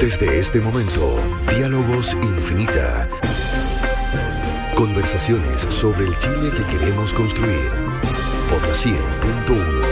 Desde este momento, Diálogos Infinita. Conversaciones sobre el Chile que queremos construir. Por la 100.1.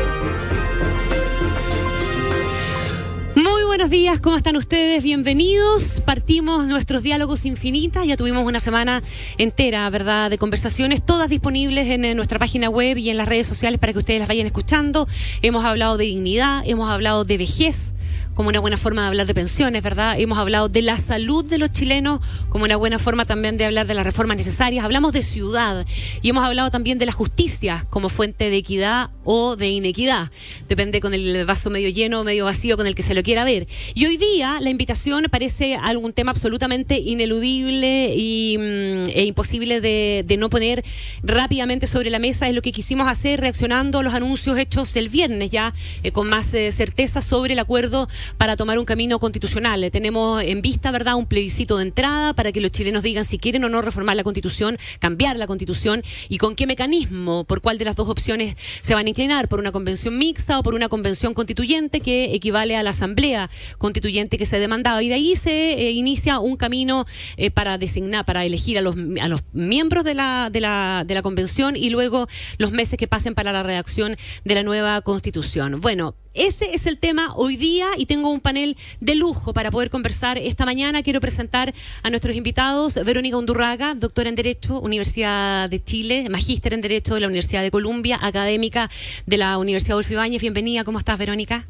Muy buenos días, ¿cómo están ustedes? Bienvenidos. Partimos nuestros diálogos infinitas. Ya tuvimos una semana entera, ¿verdad?, de conversaciones, todas disponibles en, eh, nuestra página web y en las redes sociales para que ustedes las vayan escuchando. Hemos hablado de dignidad, hemos hablado de vejez como una buena forma de hablar de pensiones, ¿verdad? Hemos hablado de la salud de los chilenos como una buena forma también de hablar de las reformas necesarias. Hablamos de ciudad y hemos hablado también de la justicia como fuente de equidad o de inequidad. Depende con el vaso medio lleno o medio vacío con el que se lo quiera ver. Y hoy día la invitación parece algún tema absolutamente ineludible y, mm, e imposible de, de no poner rápidamente sobre la mesa. Es lo que quisimos hacer reaccionando a los anuncios hechos el viernes ya eh, con más eh, certeza sobre el acuerdo para tomar un camino constitucional. Tenemos en vista, ¿verdad?, un plebiscito de entrada para que los chilenos digan si quieren o no reformar la constitución, cambiar la constitución y con qué mecanismo, por cuál de las dos opciones se van a inclinar, por una convención mixta o por una convención constituyente que equivale a la asamblea constituyente que se demandaba. Y de ahí se eh, inicia un camino eh, para designar, para elegir a los, a los miembros de la, de, la, de la convención y luego los meses que pasen para la redacción de la nueva constitución. Bueno, ese es el tema hoy día y tengo un panel de lujo para poder conversar esta mañana. Quiero presentar a nuestros invitados, Verónica Undurraga, doctora en Derecho, Universidad de Chile, magíster en Derecho de la Universidad de Columbia, académica de la Universidad Adolfo Ibáñez. Bienvenida, ¿cómo estás, Verónica?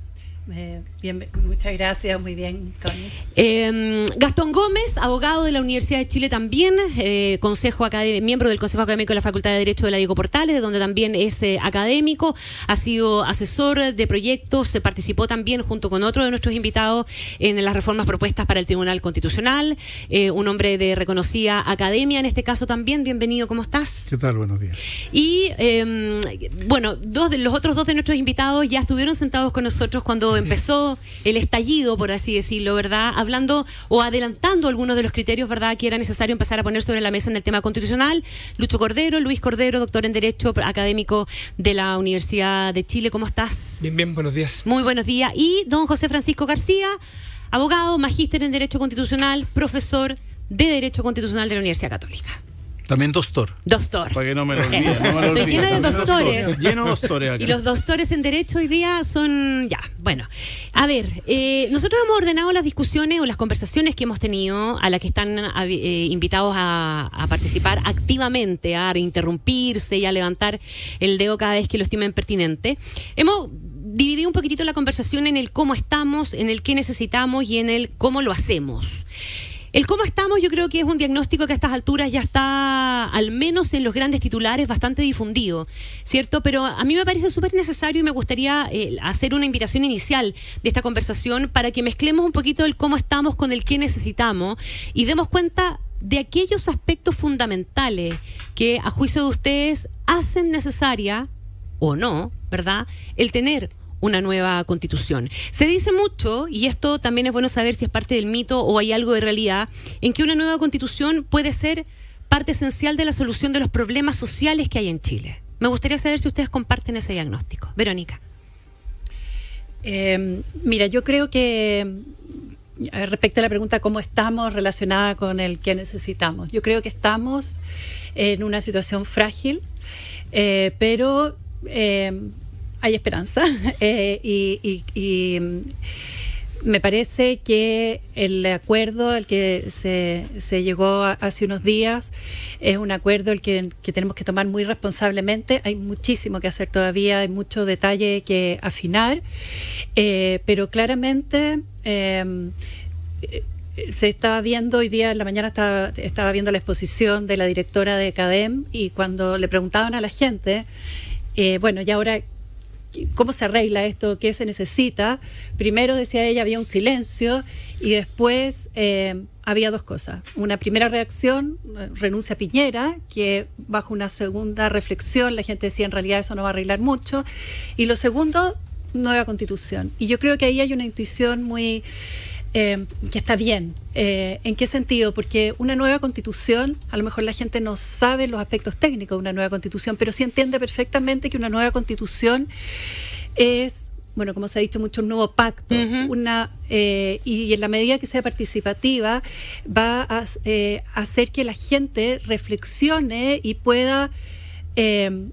Eh, bien, muchas gracias, muy bien, Tony. Eh, Gastón Gómez, abogado de la Universidad de Chile también, eh, consejo miembro del Consejo Académico de la Facultad de Derecho de la Diego Portales, de donde también es eh, académico, ha sido asesor de proyectos, se participó también junto con otro de nuestros invitados en las reformas propuestas para el Tribunal Constitucional, eh, un hombre de reconocida academia en este caso también. Bienvenido, ¿cómo estás? ¿Qué tal? Buenos días. Y em, bueno, dos de, los otros dos de nuestros invitados ya estuvieron sentados con nosotros cuando empezó el estallido, por así decirlo, ¿verdad? Hablando o adelantando algunos de los criterios, ¿verdad?, que era necesario empezar a poner sobre la mesa en el tema constitucional. Lucho Cordero, Luis Cordero, doctor en Derecho, académico de la Universidad de Chile. ¿Cómo estás? Bien, bien, buenos días. Muy buenos días. Y don José Francisco García, abogado, magíster en Derecho Constitucional, profesor de Derecho Constitucional de la Universidad Católica. También doctor. Doctor. Para que no me lo olvide. No me lo Estoy lleno de doctores. Lleno de doctores acá. Y los doctores en Derecho hoy día son, ya, bueno. A ver, eh, nosotros hemos ordenado las discusiones o las conversaciones que hemos tenido, a las que están eh, invitados a, a, participar activamente, a interrumpirse y a levantar el dedo cada vez que lo estimen pertinente. Hemos dividido un poquitito la conversación en el cómo estamos, en el qué necesitamos y en el cómo lo hacemos. El cómo estamos yo creo que es un diagnóstico que a estas alturas ya está, al menos en los grandes titulares, bastante difundido, ¿cierto? Pero a mí me parece súper necesario y me gustaría eh, hacer una invitación inicial de esta conversación para que mezclemos un poquito el cómo estamos con el qué necesitamos y demos cuenta de aquellos aspectos fundamentales que a juicio de ustedes hacen necesaria o no, ¿verdad? El tener una nueva constitución. Se dice mucho, y esto también es bueno saber si es parte del mito o hay algo de realidad, en que una nueva constitución puede ser parte esencial de la solución de los problemas sociales que hay en Chile. Me gustaría saber si ustedes comparten ese diagnóstico. Verónica. Eh, mira, yo creo que respecto a la pregunta cómo estamos relacionada con el que necesitamos, yo creo que estamos en una situación frágil, eh, pero eh, hay esperanza eh, y, y, me parece que el acuerdo al que se, llegó hace unos días es un acuerdo el que, tenemos que tomar muy responsablemente. Hay muchísimo que hacer todavía, hay mucho detalle que afinar, eh, pero claramente... Eh, se estaba viendo hoy día en la mañana estaba, estaba viendo la exposición de la directora de CADEM y cuando le preguntaban a la gente eh, bueno, y ahora ¿Cómo se arregla esto? ¿Qué se necesita? Primero, decía ella, había un silencio y después eh, había dos cosas. Una primera reacción, renuncia a Piñera, que bajo una segunda reflexión la gente decía en realidad eso no va a arreglar mucho. Y lo segundo, nueva constitución. Y yo creo que ahí hay una intuición muy... Eh, que está bien. Eh, ¿En qué sentido? Porque una nueva constitución, a lo mejor la gente no sabe los aspectos técnicos de una nueva constitución, pero sí entiende perfectamente que una nueva constitución es bueno, como se ha dicho mucho, un nuevo pacto, una eh, y en la medida que sea participativa va a eh, hacer que la gente reflexione y pueda eh,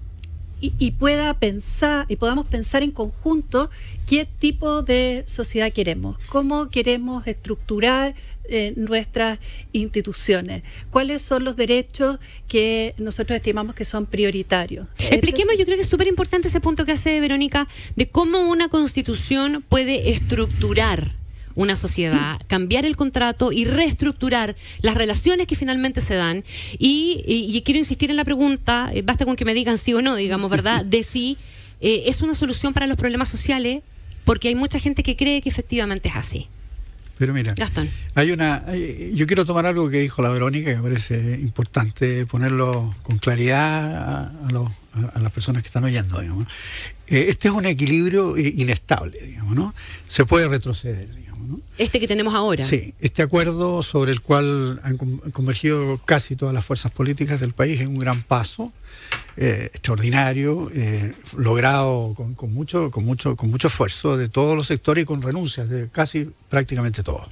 y, y pueda pensar y podamos pensar en conjunto qué tipo de sociedad queremos, cómo queremos estructurar eh, nuestras instituciones, cuáles son los derechos que nosotros estimamos que son prioritarios. Expliquemos, yo creo que es súper importante ese punto que hace Verónica, de cómo una constitución puede estructurar una sociedad, cambiar el contrato y reestructurar las relaciones que finalmente se dan. Y, y- y quiero insistir en la pregunta, eh, basta con que me digan sí o no, digamos, ¿verdad? De si eh, es una solución para los problemas sociales, porque hay mucha gente que cree que efectivamente es así. Pero mira, Gastón. hay una. yo quiero tomar algo que dijo la Verónica, que me parece importante ponerlo con claridad a, a los- a- a las personas que están oyendo. Digamos. Eh, este es un equilibrio inestable, digamos, ¿no? Se puede retroceder, digamos, ¿no? Este que tenemos ahora. Sí, este acuerdo sobre el cual han con- convergido casi todas las fuerzas políticas del país es un gran paso eh, extraordinario, eh, logrado con, con mucho, con mucho, con mucho esfuerzo de todos los sectores y con renuncias de casi prácticamente todos.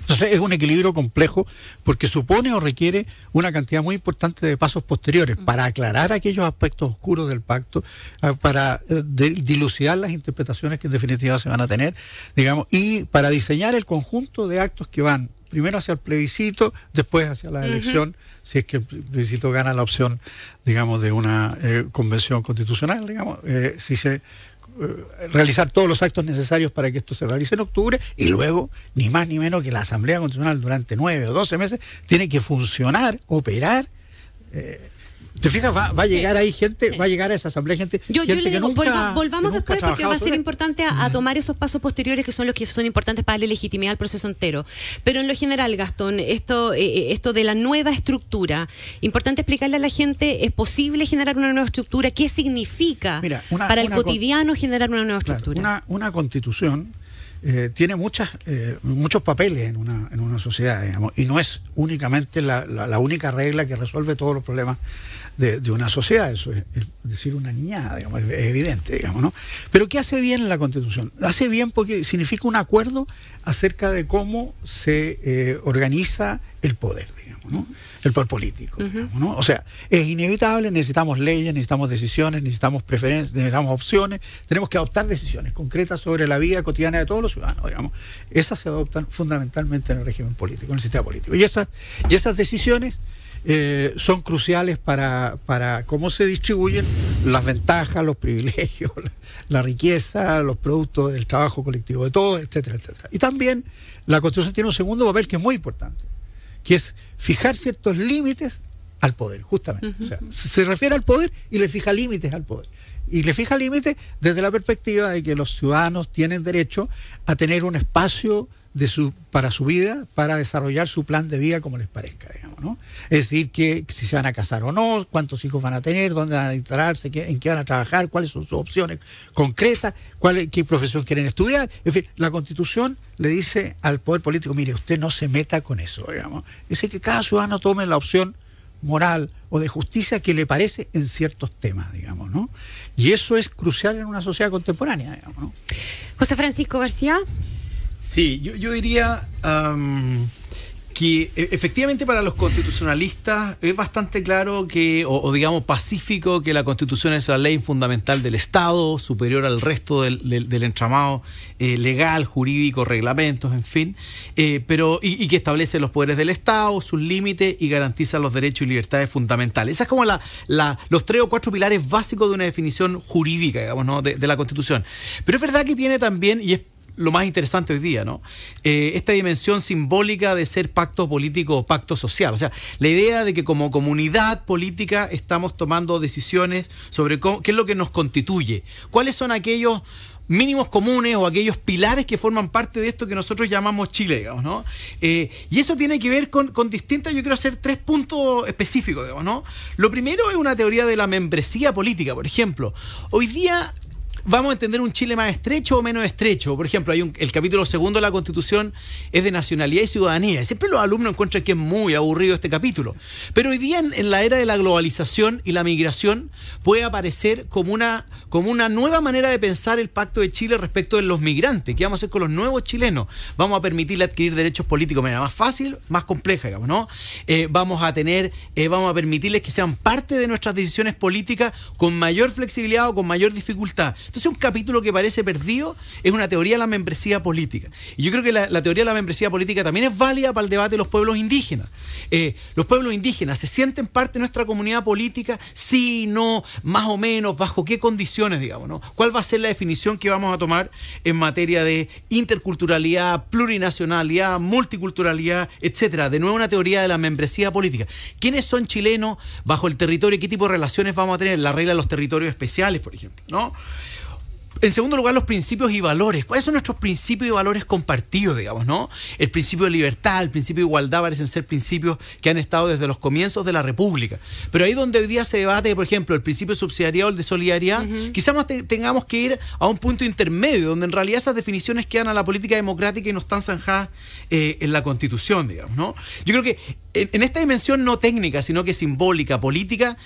Entonces es un equilibrio complejo porque supone o requiere una cantidad muy importante de pasos posteriores para aclarar aquellos aspectos oscuros del pacto, ah, para eh, dilucidar las interpretaciones que en definitiva se van a tener, digamos, y para diseñar el conjunto de actos que van primero hacia el plebiscito, después hacia la elección, si es que el plebiscito gana la opción, digamos, de una eh, convención constitucional, digamos, eh, si se realizar todos los actos necesarios para que esto se realice en octubre y luego, ni más ni menos que la Asamblea Constitucional durante nueve o doce meses tiene que funcionar, operar. eh, ¿Te fijas? Va, va a llegar ahí gente, va a llegar a esa asamblea gente, Yo, le que digo, nunca- volva- volvamos que después porque va a ser importante a, a tomar esos pasos posteriores que son los que son importantes para la legitimidad del proceso entero. Pero en lo general, Gastón, esto, eh, esto de la nueva estructura, importante explicarle a la gente, ¿es posible generar una nueva estructura? ¿Qué significa Mira, una- para el una cotidiano generar una nueva Claro, estructura? una, una constitución eh, tiene muchas, eh, muchos papeles en una, en una sociedad, digamos, y no es únicamente la, la- única regla que resuelve todos los problemas de, una sociedad, eso es, es decir una niñada, digamos, es evidente, digamos, ¿no? Pero ¿qué hace bien la constitución? Hace bien porque significa un acuerdo acerca de cómo se eh, organiza el poder, digamos, ¿no? El poder político, digamos, ¿no? O sea, es inevitable, necesitamos leyes, necesitamos decisiones, necesitamos preferencias, necesitamos opciones, tenemos que adoptar decisiones concretas sobre la vida cotidiana de todos los ciudadanos, digamos. Esas se adoptan fundamentalmente en el régimen político, en el sistema político. Y esas, y esas decisiones eh, son cruciales para, para cómo se distribuyen las ventajas, los privilegios, la, la riqueza, los productos del trabajo colectivo de todos, etcétera, etcétera. Y también la Constitución tiene un segundo papel que es muy importante, que es fijar ciertos límites al poder, justamente. O sea, se se refiere al poder y le fija límites al poder. Y le fija límites desde la perspectiva de que los ciudadanos tienen derecho a tener un espacio de su, para su vida, para desarrollar su plan de vida como les parezca, digamos, ¿no? Es decir, que si se van a casar o no, cuántos hijos van a tener, dónde van a instalarse, en qué van a trabajar, cuáles son sus opciones concretas, cuál, qué profesión quieren estudiar. En fin, la Constitución le dice al poder político, mire, usted no se meta con eso, digamos. Es decir, que cada ciudadano tome la opción moral o de justicia que le parece en ciertos temas, digamos, ¿no? Y eso es crucial en una sociedad contemporánea, digamos, ¿no? José Francisco García. Sí, yo, yo diría que e- efectivamente para los constitucionalistas es bastante claro que, o, digamos pacífico, que la constitución es la ley fundamental del Estado, superior al resto del, del- del entramado eh, legal, jurídico, reglamentos, en fin, eh, pero y, y que establece los poderes del Estado, sus límites y garantiza los derechos y libertades fundamentales. Esa es como la, la- los tres o cuatro pilares básicos de una definición jurídica, digamos, ¿no? de, de la constitución. Pero es verdad que tiene también, y es lo más interesante hoy día, ¿no? Eh, esta dimensión simbólica de ser pacto político o pacto social. O sea, la idea de que como comunidad política estamos tomando decisiones sobre qué es lo que nos constituye, cuáles son aquellos mínimos comunes o aquellos pilares que forman parte de esto que nosotros llamamos Chile, digamos, ¿no? Eh, y eso tiene que ver con, con distintas, yo quiero hacer tres puntos específicos, digamos, ¿no? Lo primero es una teoría de la membresía política, por ejemplo. Hoy día vamos a entender un Chile más estrecho o menos estrecho. Por ejemplo, hay un, el capítulo segundo de la Constitución es de nacionalidad y ciudadanía. Siempre los alumnos encuentran que es muy aburrido este capítulo. Pero hoy día, en, la era de la globalización y la migración, puede aparecer como una, como una nueva manera de pensar el pacto de Chile respecto de los migrantes. ¿Qué vamos a hacer con los nuevos chilenos? Vamos a permitirle adquirir derechos políticos de manera más fácil, más compleja, digamos, ¿no? Eh, vamos a tener, eh, vamos a permitirles que sean parte de nuestras decisiones políticas con mayor flexibilidad o con mayor dificultad. Entonces, un capítulo que parece perdido es una teoría de la membresía política. Y yo creo que la, teoría de la membresía política también es válida para el debate de los pueblos indígenas. Eh, los pueblos indígenas se sienten parte de nuestra comunidad política, sí, no, más o menos, bajo qué condiciones, digamos, ¿no? ¿Cuál va a ser la definición que vamos a tomar en materia de interculturalidad, plurinacionalidad, multiculturalidad, etcétera? De nuevo, una teoría de la membresía política. ¿Quiénes son chilenos bajo el territorio qué tipo de relaciones vamos a tener? La regla de los territorios especiales, por ejemplo, ¿no? En segundo lugar, los principios y valores. ¿Cuáles son nuestros principios y valores compartidos, digamos, no? El principio de libertad, el principio de igualdad parecen ser principios que han estado desde los comienzos de la República. Pero ahí donde hoy día se debate, por ejemplo, el principio de subsidiariedad o el de solidaridad, quizás tengamos que ir a un punto intermedio, donde en realidad esas definiciones quedan a la política democrática y no están zanjadas eh, en la Constitución, digamos, ¿no? Yo creo que en, esta dimensión no técnica, sino que simbólica, política,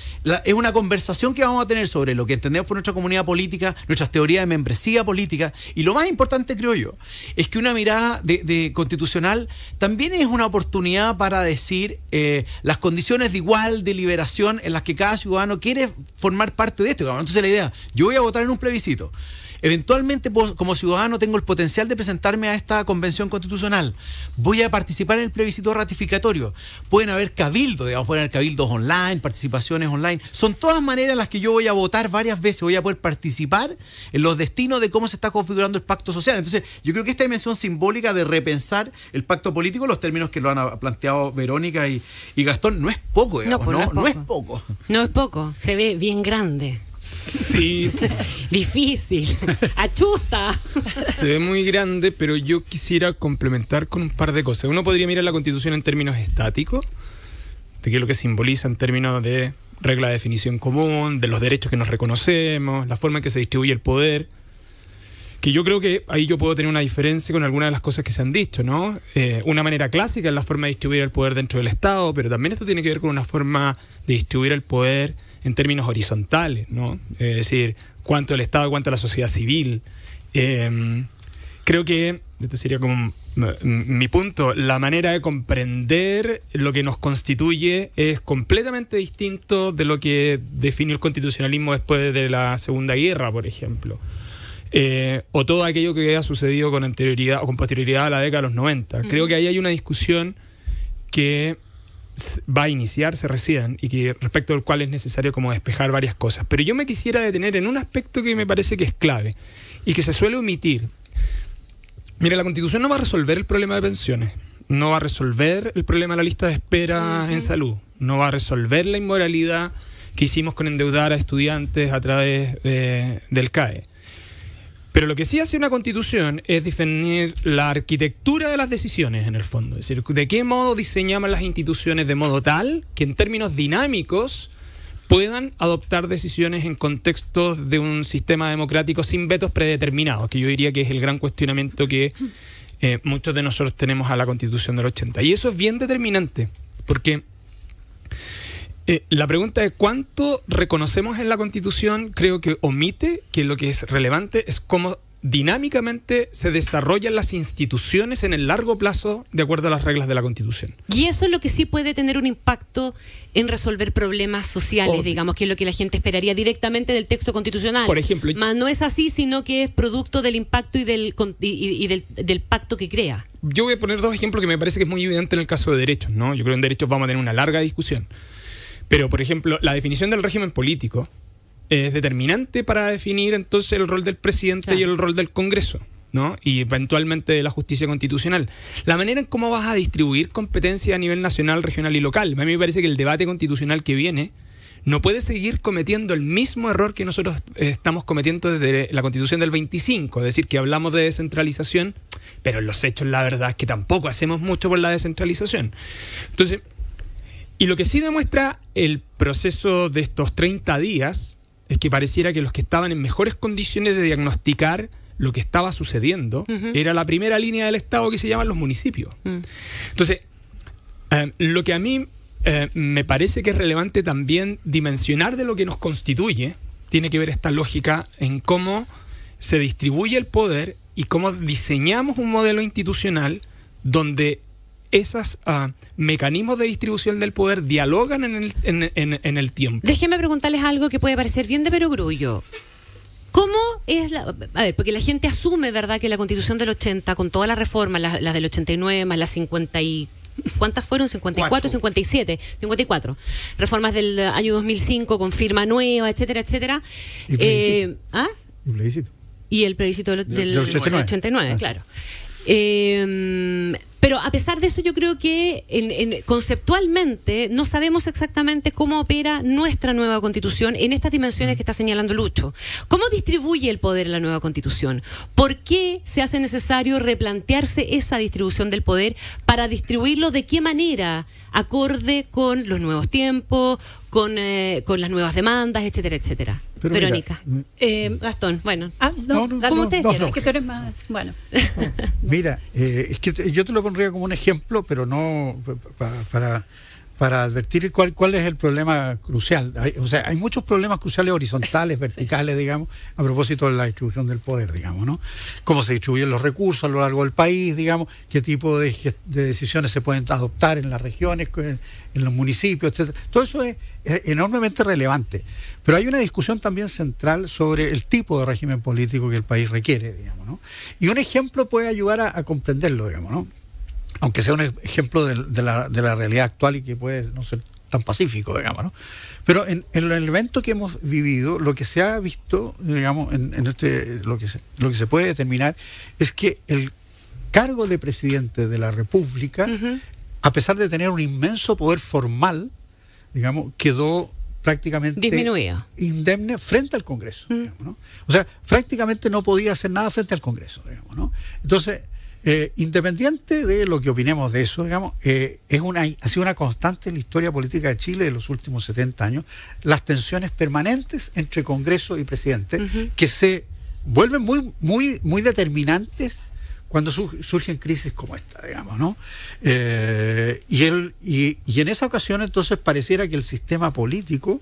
es una conversación que vamos a tener sobre lo que entendemos por nuestra comunidad política, nuestras teorías de membresía política, y lo más importante, creo yo, es que una mirada de, constitucional también es una oportunidad para decir eh, las condiciones de igual de liberación en las que cada ciudadano quiere formar parte de esto. Entonces la idea, yo voy a votar en un plebiscito. Eventualmente, como ciudadano, tengo el potencial de presentarme a esta convención constitucional. Voy a participar en el plebiscito ratificatorio. Pueden haber cabildos, digamos, pueden haber cabildos online, participaciones online. Son todas maneras las que yo voy a votar varias veces, voy a poder participar en los destinos de cómo se está configurando el pacto social. Entonces, yo creo que esta dimensión simbólica de repensar el pacto político, los términos que lo han planteado Verónica y, Gastón, no es poco, digamos, no, no, es poco. No es poco, se ve bien grande. Sí. Difícil. Achusta. Se ve muy grande, pero yo quisiera complementar con un par de cosas. Uno podría mirar la constitución en términos estáticos, de qué es lo que simboliza en términos de regla de definición común, de los derechos que nos reconocemos, la forma en que se distribuye el poder. Que yo creo que ahí yo puedo tener una diferencia con algunas de las cosas que se han dicho, ¿no? Eh, una manera clásica es la forma de distribuir el poder dentro del Estado, pero también esto tiene que ver con una forma de distribuir el poder en términos horizontales, ¿no? Es decir, cuánto el Estado, cuánto la sociedad civil. Em, creo que, esto sería como mi punto, la manera de comprender lo que nos constituye es completamente distinto de lo que definió el constitucionalismo después de la Segunda Guerra, por ejemplo. Eh, o todo aquello que ha sucedido con anterioridad o con posterioridad a la década de los 90. Creo que ahí hay una discusión que va a iniciarse recién y que respecto al cual es necesario como despejar varias cosas. Pero yo me quisiera detener en un aspecto que me parece que es clave y que se suele omitir. Mira, la constitución no va a resolver el problema de pensiones, no va a resolver el problema de la lista de espera en salud, no va a resolver la inmoralidad que hicimos con endeudar a estudiantes a través del CAE. Pero lo que sí hace una constitución es definir la arquitectura de las decisiones, en el fondo. Es decir, de qué modo diseñamos las instituciones de modo tal que en términos dinámicos puedan adoptar decisiones en contextos de un sistema democrático sin vetos predeterminados, que yo diría que es el gran cuestionamiento que eh, muchos de nosotros tenemos a la constitución del 80. Y eso es bien determinante, porque eh, la pregunta es cuánto reconocemos en la Constitución, creo que omite que lo que es relevante es cómo dinámicamente se desarrollan las instituciones en el largo plazo de acuerdo a las reglas de la Constitución. Y eso es lo que sí puede tener un impacto en resolver problemas sociales, digamos, que es lo que la gente esperaría directamente del texto constitucional. Por ejemplo, Más no es así, sino que es producto del impacto y del, y, del, del, pacto que crea. Yo voy a poner dos ejemplos que me parece que es muy evidente en el caso de derechos, ¿no? Yo creo que en derechos vamos a tener una larga discusión. Pero, por ejemplo, la definición del régimen político es determinante para definir entonces el rol del presidente y el rol del Congreso. ¿no? y eventualmente de la justicia constitucional. La manera en cómo vas a distribuir competencia a nivel nacional, regional y local. A mí me parece que el debate constitucional que viene no puede seguir cometiendo el mismo error que nosotros eh, estamos cometiendo desde la constitución del 25, es decir, que hablamos de descentralización, pero en los hechos la verdad es que tampoco hacemos mucho por la descentralización. Entonces, y lo que sí demuestra el proceso de estos 30 días es que pareciera que los que estaban en mejores condiciones de diagnosticar lo que estaba sucediendo era la primera línea del Estado que se llaman los municipios. Mm. Entonces, eh, lo que a mí eh, me parece que es relevante también dimensionar de lo que nos constituye, tiene que ver esta lógica en cómo se distribuye el poder y cómo diseñamos un modelo institucional donde esos mecanismos de distribución del poder dialogan en el, en- en- en el tiempo. Déjenme preguntarles algo que puede parecer bien de perogrullo. ¿Cómo es la.? A ver, porque la gente asume, ¿verdad?, que la constitución del 80, con todas las reformas, las, las del 89, más las 50 y. ¿Cuántas fueron? 54, Cuatro. 57, 54. Reformas del año 2005 con firma nueva, etcétera, etcétera. Y plebiscito. Eh, ¿Ah? Y plebiscito. Y el plebiscito del, Del del 89. 89, Ah, sí. claro. Eh, pero a pesar de eso, yo creo que en- en- conceptualmente no sabemos exactamente cómo opera nuestra nueva constitución en estas dimensiones que está señalando Lucho. ¿Cómo distribuye el poder la nueva constitución? ¿Por qué se hace necesario replantearse esa distribución del poder para distribuirlo de qué manera? Acorde con los nuevos tiempos, con, eh, con las nuevas demandas, etcétera, etcétera. Pero Verónica. mm, Eh, Gastón, bueno. ah, no, No, como ustedes no. Es que tú eres más. Bueno. Mira, eh, es que te- yo te lo pondría como un ejemplo, pero no pa- pa- para, para advertir cuál, cuál es el problema crucial. Hay- o sea, hay muchos problemas cruciales horizontales, verticales, digamos, a propósito de la distribución del poder, digamos, ¿no? Cómo se distribuyen los recursos a lo largo del país, digamos, qué tipo de, decisiones se pueden adoptar en las regiones, en, en los municipios, etcétera. Todo eso es, es enormemente relevante. Pero hay una discusión también central sobre el tipo de régimen político que el país requiere, digamos, ¿no? Y un ejemplo puede ayudar a, a comprenderlo, digamos, ¿no? Aunque sea un ejemplo de, de la, de la realidad actual y que puede no ser tan pacífico, digamos, ¿no? Pero en, en el evento que hemos vivido, lo que se ha visto, digamos, en, en este, lo, que se, lo que se puede determinar es que el cargo de presidente de la República, a pesar de tener un inmenso poder formal, digamos, quedó prácticamente Disminuido. indemne frente al Congreso. Mm. digamos, ¿no? O sea, prácticamente no podía hacer nada frente al Congreso. Digamos, ¿no? Entonces, eh, independiente de lo que opinemos de eso, digamos, eh, es una, ha sido una constante en la historia política de Chile de los últimos 70 años, las tensiones permanentes entre Congreso y presidente, que se vuelven muy, muy, muy determinantes cuando su- surgen crisis como esta, digamos, ¿no? Eh, y, el, y, y en esa ocasión entonces pareciera que el sistema político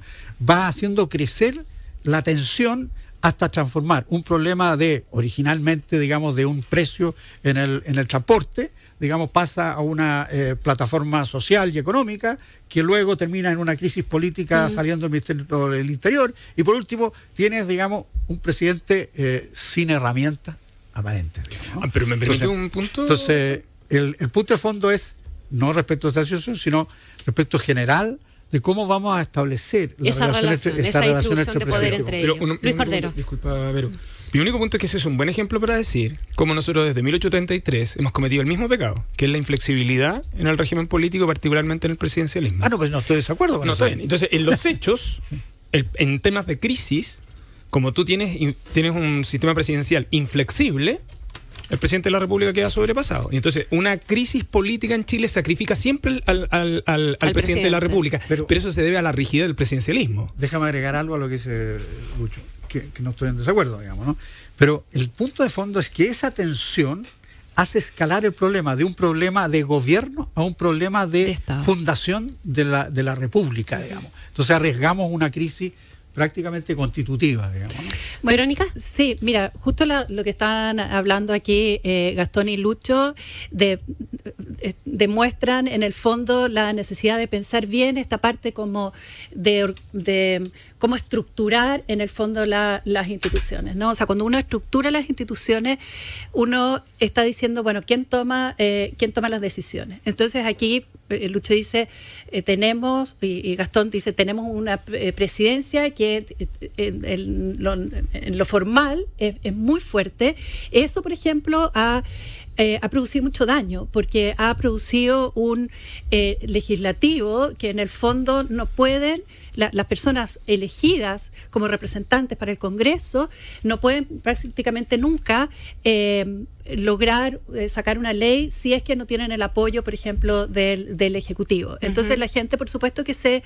va haciendo crecer la tensión hasta transformar un problema de, originalmente, digamos, de un precio en el, en el transporte, digamos, pasa a una eh, plataforma social y económica, que luego termina en una crisis política saliendo del Ministerio del Interior, y por último, tienes, digamos, un presidente eh, sin herramientas aparentes. digamos, ¿no? Ah, pero me permite Entonces- un punto. entonces, el, el punto de fondo es no respecto a esta situación, sino respecto general de cómo vamos a establecer la Esa relación, esa distribución de poder entre Pero ellos. un- Luis Cordero. disculpa, Vero. Mi único punto es que ese es un buen ejemplo para decir cómo nosotros desde 1833 hemos cometido el mismo pecado, que es la inflexibilidad en el régimen político, particularmente en el presidencialismo. Ah, no, pues no estoy de desacuerdo con No, eso. está bien. Entonces, en los hechos, el- en temas de crisis, como tú tienes, in- tienes un sistema presidencial inflexible, el presidente de la República queda sobrepasado. Y entonces, una crisis política en Chile sacrifica siempre al, al- al- al Al presidente de la. República. Pero- Pero, eso se debe a la rigidez del presidencialismo. Déjame agregar algo a lo que dice Lucho, que, que no estoy en desacuerdo, digamos, ¿no? Pero el punto de fondo es que esa tensión hace escalar el problema de un problema de gobierno a un problema de, De fundación de la, de la República, digamos. Entonces arriesgamos una crisis prácticamente constitutiva, digamos. Verónica. Sí, mira, justo la- lo que están hablando aquí eh, Gastón y Lucho de, eh, demuestran en el fondo la necesidad de pensar bien esta parte como de, or- de cómo estructurar en el fondo la- las instituciones, ¿no? O sea, cuando uno estructura las instituciones, uno está diciendo, bueno, ¿quién toma, eh, quién toma las decisiones? Entonces aquí eh, Lucho dice, eh, tenemos, y, Gastón dice, tenemos una presidencia que en, en lo, en lo formal es, es muy fuerte. Eso, por ejemplo, ha, eh, ha producido mucho daño, porque ha producido un eh, legislativo que en el fondo no pueden, la- las personas elegidas como representantes para el Congreso, no pueden prácticamente nunca eh, lograr eh, sacar una ley si es que no tienen el apoyo, por ejemplo, del, del Ejecutivo. Entonces la gente, por supuesto, que se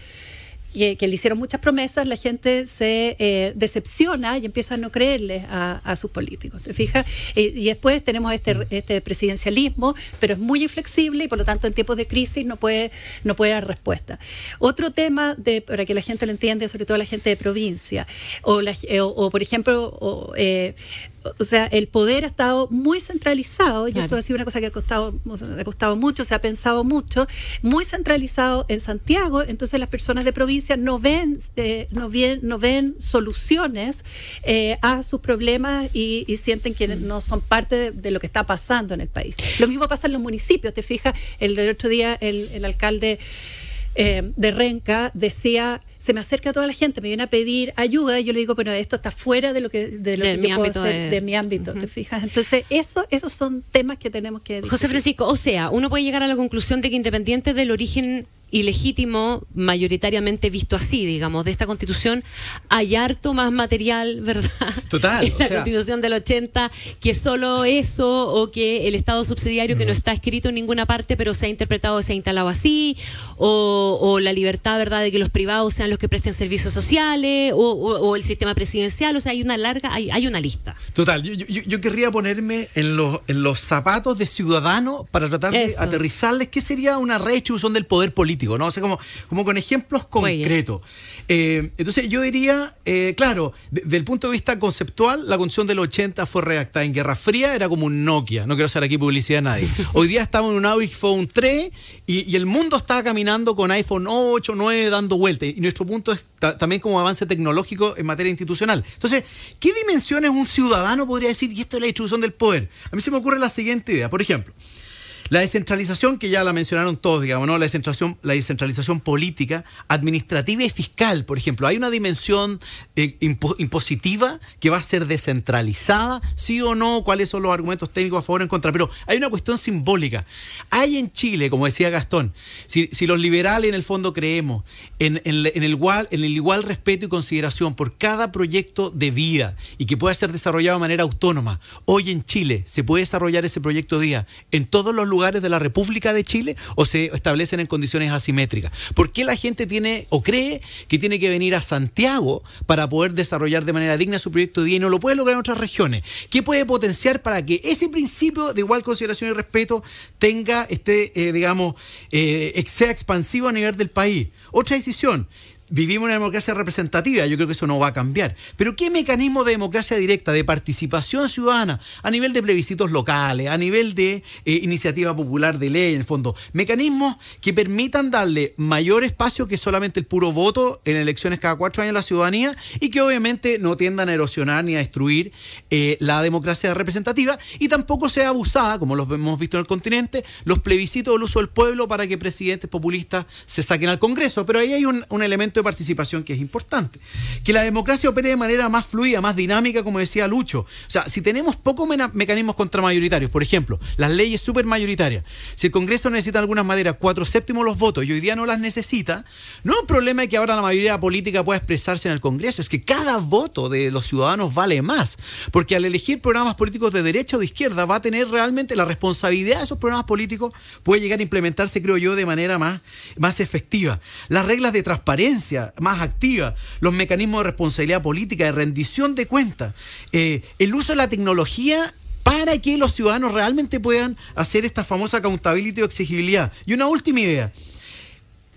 que, que le hicieron muchas promesas, la gente se eh, decepciona y empieza a no creerle a, a sus políticos. ¿Te fijas? Y después tenemos este, este presidencialismo, pero es muy inflexible y por lo tanto en tiempos de crisis no puede, no puede dar respuesta. Otro tema, de, para que la gente lo entienda, sobre todo la gente de provincia, o, la- eh, o, o, por ejemplo, o, eh, o sea, el poder ha estado muy centralizado, y Claro. eso ha sido una cosa que ha costado, ha costado mucho, se ha pensado mucho, muy centralizado en Santiago, entonces las personas de provincia no ven, eh, no ven, no ven soluciones eh, a sus problemas y, y sienten que no son parte de, de lo que está pasando en el país. Lo mismo pasa en los municipios, te fijas, el del otro día el, el alcalde eh, de Renca decía se me acerca toda la gente, me viene a pedir ayuda y yo le digo, pero esto está fuera de lo que de lo De que mi yo puedo hacer, de- de, mi ámbito, ¿te fijas? Entonces, eso esos son temas que tenemos que José discutir. Francisco, o sea, uno puede llegar a la conclusión de que independiente del origen ilegítimo, mayoritariamente visto así, digamos, de esta constitución, hay harto más material, ¿verdad? Total, En o la sea- constitución del 80, que solo eso o que el Estado subsidiario que no está escrito en ninguna parte, pero se ha interpretado, se ha instalado así, o, o la libertad, ¿verdad?, de que los privados sean los que presten servicios sociales, o, o- o el sistema presidencial, o sea, hay una larga, hay, hay una lista. Total, yo, yo- yo querría ponerme en los, en los zapatos de ciudadano para tratar de Eso. aterrizarles qué sería una redistribución del poder político, ¿no? O sea, como, como con ejemplos concretos. Eh, entonces yo diría, eh, claro, de- del punto de vista conceptual, la constitución del 80 fue redactada en Guerra Fría, era como un Nokia, no quiero hacer aquí publicidad a nadie. Hoy día estamos en un iPhone 3 y, y el mundo está caminando con iPhone 8, 9 dando vueltas. Y nuestro punto es ta- también como avance tecnológico en materia institucional. Entonces, ¿qué dimensiones un ciudadano podría decir, y esto es la distribución del poder? A mí se me ocurre la siguiente idea. Por ejemplo, la descentralización, que ya la mencionaron todos, digamos, ¿no? La descentralización, la descentralización política, administrativa y fiscal, por ejemplo. Hay una dimensión eh, impo- impositiva que va a ser descentralizada, sí o no, cuáles son los argumentos técnicos a favor o en contra. Pero hay una cuestión simbólica. Hay en Chile, como decía Gastón, si, si los liberales en el fondo creemos en, en- en el igual, en el igual respeto y consideración por cada proyecto de vida y que pueda ser desarrollado de manera autónoma, hoy en Chile se puede desarrollar ese proyecto de vida en todos los lugares de la República de Chile o se establecen en condiciones asimétricas. ¿Por qué la gente tiene o cree que tiene que venir a Santiago para poder desarrollar de manera digna su proyecto de vida y no lo puede lograr en otras regiones? ¿Qué puede potenciar para que ese principio de igual consideración y respeto tenga, este, eh, digamos, eh, sea expansivo a nivel del país? Otra decisión. Vivimos una democracia representativa, yo creo que eso no va a cambiar. Pero ¿qué mecanismo de democracia directa, de participación ciudadana, a nivel de plebiscitos locales, a nivel de eh, iniciativa popular de ley, en el fondo? Mecanismos que permitan darle mayor espacio que solamente el puro voto en elecciones cada cuatro años a la ciudadanía y que obviamente no tiendan a erosionar ni a destruir eh, la democracia representativa y tampoco sea abusada, como lo hemos visto en el continente, los plebiscitos del uso del pueblo para que presidentes populistas se saquen al Congreso. Pero ahí hay un, un elemento participación que es importante. Que la democracia opere de manera más fluida, más dinámica, como decía Lucho. O sea, si tenemos pocos mecanismos contramayoritarios, por ejemplo, las leyes súper mayoritarias, si el Congreso necesita en algunas maneras cuatro séptimos los votos y hoy día no las necesita, no es un problema que ahora la mayoría política pueda expresarse en el Congreso, es que cada voto de los ciudadanos vale más. Porque al elegir programas políticos de derecha o de izquierda va a tener realmente la responsabilidad de esos programas políticos, puede llegar a implementarse, creo yo, de manera más, más efectiva. Las reglas de transparencia más activas, los mecanismos de responsabilidad política, de rendición de cuentas, eh, el uso de la tecnología para que los ciudadanos realmente puedan hacer esta famosa accountability o exigibilidad. Y una última idea.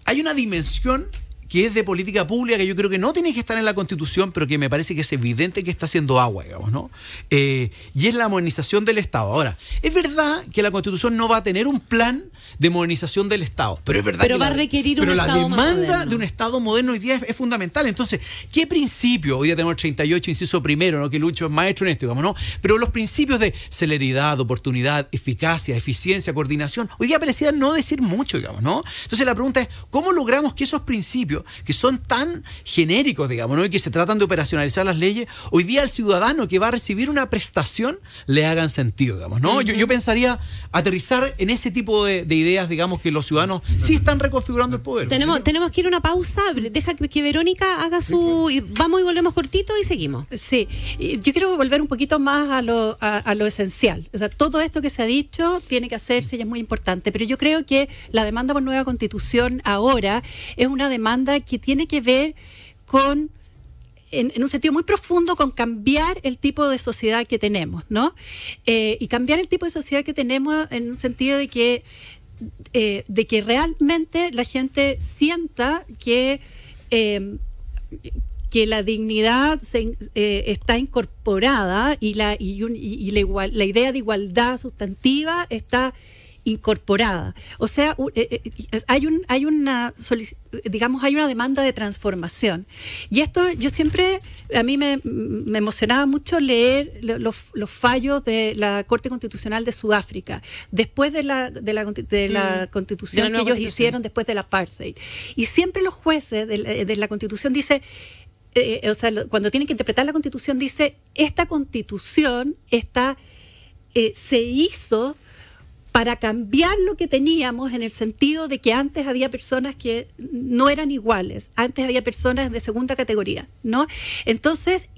Hay una dimensión que es de política pública que yo creo que no tiene que estar en la Constitución, pero que me parece que es evidente que está haciendo agua, digamos, ¿no? Eh, y es la modernización del Estado. Ahora, es verdad que la Constitución no va a tener un plan de modernización del Estado, pero es verdad Pero que va la- a requerir un pero Estado la demanda moderno. de un Estado moderno hoy día es, es fundamental. Entonces, ¿qué principio? Hoy día tenemos 38, inciso primero, ¿no? que Lucho es maestro en esto, digamos, ¿no? Pero los principios de celeridad, oportunidad, eficacia, eficiencia, coordinación, hoy día parecieran no decir mucho, digamos, ¿no? Entonces la pregunta es, ¿cómo logramos que esos principios, que son tan genéricos, digamos, ¿no? y que se tratan de operacionalizar las leyes, hoy día al ciudadano que va a recibir una prestación le hagan sentido, digamos, ¿no? yo, yo pensaría aterrizar en ese tipo de, de ideas, digamos, que los ciudadanos sí están reconfigurando el poder. Tenemos, tenemos que ir a una pausa. Deja que, que Verónica haga su. y vamos y volvemos cortito y seguimos. Sí, yo quiero volver un poquito más a lo, a, a lo esencial. O sea, todo esto que se ha dicho tiene que hacerse y es muy importante, pero yo creo que la demanda por nueva constitución ahora es una demanda demanda que tiene que ver con en, un sentido muy profundo con cambiar el tipo de sociedad que tenemos, ¿no? Eh, y cambiar el tipo de sociedad que tenemos en un sentido de que, eh, de que realmente la gente sienta que, eh, que la dignidad se, está incorporada y, la, y, y la, igual, la idea de igualdad sustantiva está incorporada. O sea, eh, eh, hay un hay una digamos hay una demanda de transformación. Y esto yo siempre a mí me, emocionaba mucho leer los, fallos de la Corte Constitucional de Sudáfrica después de la de la, de la mm. Constitución que ellos hicieron después del apartheid. Y siempre los jueces de la, Constitución dice eh, o sea, cuando tienen que interpretar la Constitución dice esta Constitución está se hizo para cambiar lo que teníamos en el sentido de que antes había personas que no eran iguales, antes había personas de segunda categoría, ¿no? Entonces,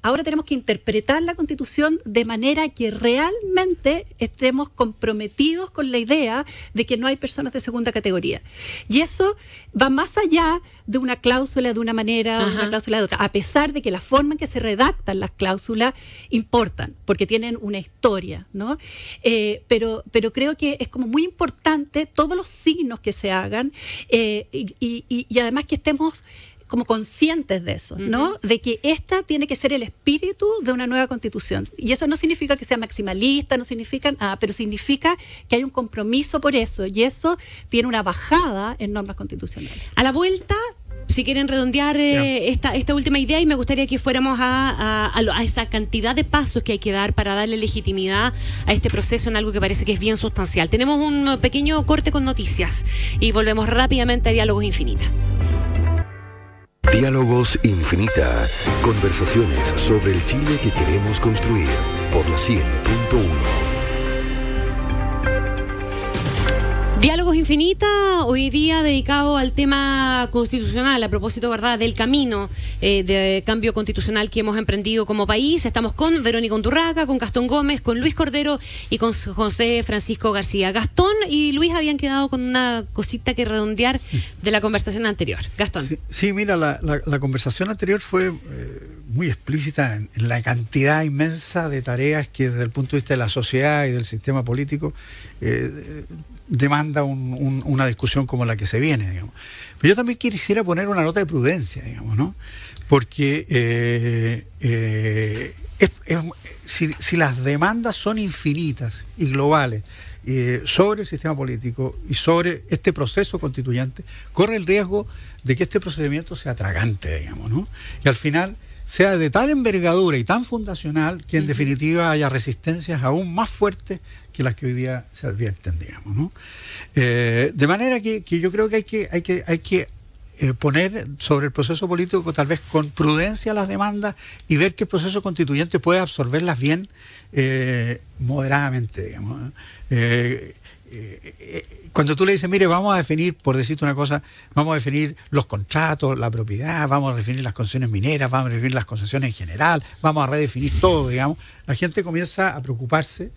ahora tenemos que interpretar la Constitución de manera que realmente estemos comprometidos con la idea de que no hay personas de segunda categoría. Y eso va más allá de una cláusula de una manera, una cláusula de otra, a pesar de que la forma en que se redactan las cláusulas importan, porque tienen una historia, ¿no? Eh, pero, pero creo que es como muy importante todos los signos que se hagan eh, y, además que estemos como conscientes de eso, ¿no? De que esta tiene que ser el espíritu de una nueva constitución. Y eso no significa que sea maximalista, no significa nada, pero significa que hay un compromiso por eso y eso tiene una bajada en normas constitucionales. A la vuelta si quieren redondear eh, esta, esta última idea y me gustaría que fuéramos a, a, esa cantidad de pasos que hay que dar para darle legitimidad a este proceso en algo que parece que es bien sustancial. Tenemos un pequeño corte con noticias y volvemos rápidamente a Diálogos Infinita. Diálogos Infinita. Conversaciones sobre el Chile que queremos construir por la 100.1. Diálogos Infinita, hoy día dedicado al tema constitucional, a propósito, ¿verdad?, del camino eh, de cambio constitucional que hemos emprendido como país. Estamos con Verónica Undurraga, con Gastón Gómez, con Luis Cordero y con José Francisco García. Gastón y Luis habían quedado con una cosita que redondear de la conversación anterior. Gastón. Sí, mira, la, conversación anterior fue eh, muy explícita en, la cantidad inmensa de tareas que desde el punto de vista de la sociedad y del sistema político eh, demanda una discusión como la que se viene, digamos. Pero yo también quisiera poner una nota de prudencia, digamos, ¿no? Porque eh, eh, si, las demandas son infinitas y globales eh, sobre el sistema político y sobre este proceso constituyente, corre el riesgo de que este procedimiento sea tragante, digamos, ¿no? Y al final sea de tal envergadura y tan fundacional que en definitiva haya resistencias aún más fuertes que las que hoy día se advierten, digamos. ¿no? Eh, de manera que, yo creo que hay que, hay que, hay que eh, poner sobre el proceso político tal vez con prudencia las demandas y ver que el proceso constituyente puede absorberlas bien eh, moderadamente, digamos. Cuando tú le dices, mire, vamos a definir, por decirte una cosa, vamos a definir los contratos, la propiedad, vamos a definir las concesiones mineras, vamos a definir las concesiones en general, vamos a redefinir todo, digamos, la gente comienza a preocuparse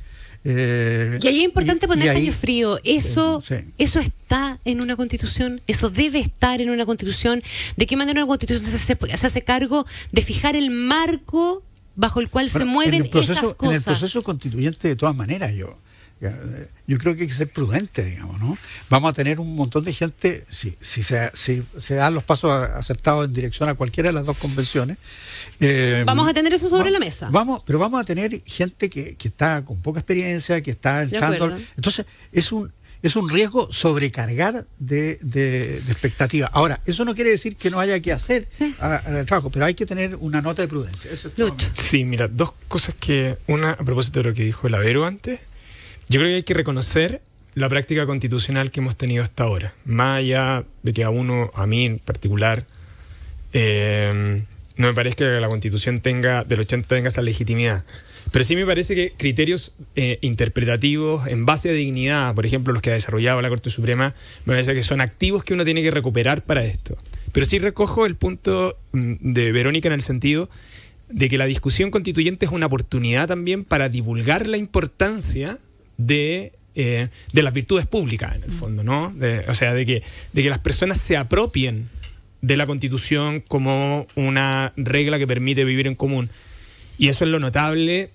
eh, y ahí es importante poner paño frío. Eso, eso está en una constitución, eso debe estar en una constitución. ¿De qué manera una constitución se hace, cargo de fijar el marco bajo el cual se mueven esas cosas? En el proceso constituyente, de todas maneras, yo yo creo que hay que ser prudente, digamos, ¿no? Vamos a tener un montón de gente, si, si, se, si se dan los pasos acertados en dirección a cualquiera de las dos convenciones. Eh, vamos a tener eso sobre la mesa. Vamos, pero vamos a tener gente que, que está con poca experiencia, que está entrando. Entonces, es un, es un riesgo sobrecargar de, de, expectativa. Ahora, eso no quiere decir que no haya que hacer el trabajo, pero hay que tener una nota de prudencia. sí, mira, dos cosas que. Una, a propósito de lo que dijo el Avero antes yo creo que hay que reconocer la práctica constitucional que hemos tenido hasta ahora, más allá de que a uno, a mí en particular, eh, no me parece que la constitución tenga, del 80 tenga esa legitimidad. Pero sí me parece que criterios eh, interpretativos en base a dignidad, por ejemplo, los que ha desarrollado la Corte Suprema, me parece que son activos que uno tiene que recuperar para esto. Pero sí recojo el punto mm, de Verónica en el sentido de que la discusión constituyente es una oportunidad también para divulgar la importancia de, eh, de las virtudes públicas, en el fondo, ¿no? o sea, de que, de que las personas se apropien de la constitución como una regla que permite vivir en común. Y eso es lo notable,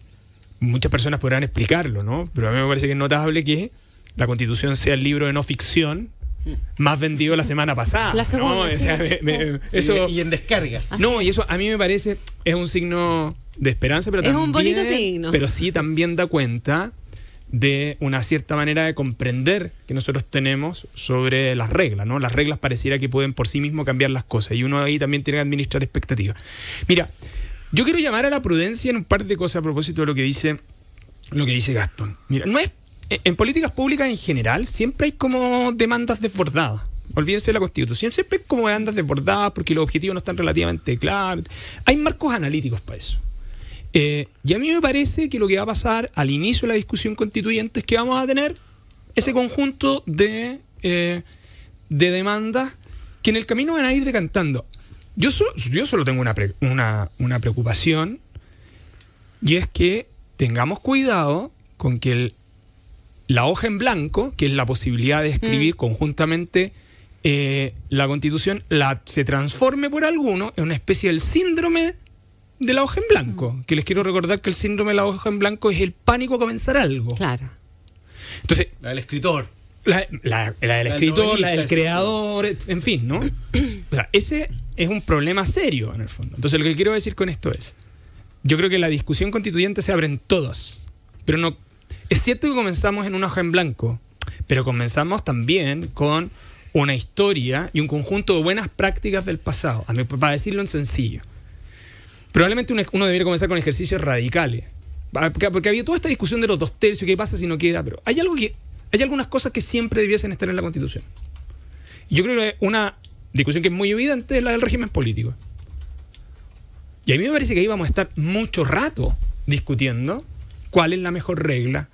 muchas personas podrán explicarlo, ¿no? Pero a mí me parece que es notable que la constitución sea el libro de no ficción más vendido la semana pasada. La segunda, ¿no? O sí, sea, me- me- sí. eso, y, y en descargas. no, y eso a mí me parece es un signo de esperanza, pero Es un también, bonito signo. pero sí también da cuenta de una cierta manera de comprender que nosotros tenemos sobre las reglas, ¿no? Las reglas pareciera que pueden por sí mismos cambiar las cosas y uno ahí también tiene que administrar expectativas. Mira, yo quiero llamar a la prudencia en un par de cosas a propósito de lo que dice lo que dice Gastón. Mira, no es en en políticas públicas en general siempre hay como demandas desbordadas. Olvídense de la Constitución, siempre hay como demandas desbordadas porque los objetivos no están relativamente claros. Hay marcos analíticos para eso. Eh, y a mí me parece que lo que va a pasar al inicio de la discusión constituyente es que vamos a tener ese conjunto de, eh, de demandas que en el camino van a ir decantando. Yo, so- yo solo tengo una, pre- una, una preocupación y es que tengamos cuidado con que el- la hoja en blanco, que es la posibilidad de escribir conjuntamente eh, la constitución, la, se transforme por alguno en una especie del síndrome de la hoja en blanco. Que les quiero recordar que el síndrome de la hoja en blanco es el pánico a comenzar algo. Claro. Entonces, La del escritor. la, la- la del escritor, la del creador, en fin, ¿no? O sea, ese es un problema serio en el fondo. Entonces, lo que quiero decir con esto es, yo creo que la discusión constituyente se abre en todas, pero no... Es cierto que comenzamos en una hoja en blanco, pero comenzamos también con una historia y un conjunto de buenas prácticas del pasado, a mí, para decirlo en sencillo. Probablemente uno, debería comenzar con ejercicios radicales. Porque, había toda esta discusión de los dos tercios, qué pasa si no queda, pero hay algo que hay algunas cosas que siempre debiesen estar en la Constitución. Yo creo que una discusión que es muy evidente es la del régimen político. Y a mí me parece que ahí a estar mucho rato discutiendo cuál es la mejor regla,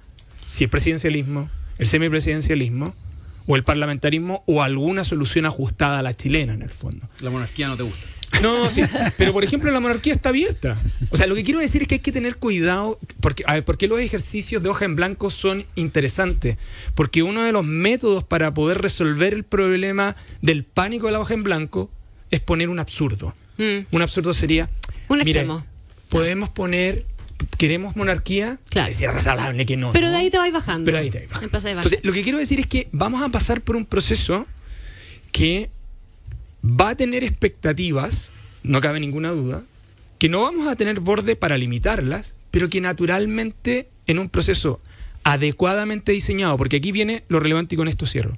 si el presidencialismo, el semipresidencialismo, o el parlamentarismo, o alguna solución ajustada a la chilena en el fondo. La monarquía no te gusta. No, sí, pero por ejemplo la monarquía está abierta. O sea, lo que quiero decir es que hay que tener cuidado, porque, a ver, ¿por qué los ejercicios de hoja en blanco son interesantes? Porque uno de los métodos para poder resolver el problema del pánico de la hoja en blanco es poner un absurdo. Mm. Un absurdo sería, Un mire, extremo. podemos poner, queremos monarquía, Claro. decía razonable que no. Pero ¿no? de ahí te vais bajando. Pero ahí te a bajar. Entonces, lo que quiero decir es que vamos a pasar por un proceso que va a tener expectativas, no cabe ninguna duda, que no vamos a tener borde para limitarlas, pero que naturalmente en un proceso adecuadamente diseñado, porque aquí viene lo relevante y con esto cierro.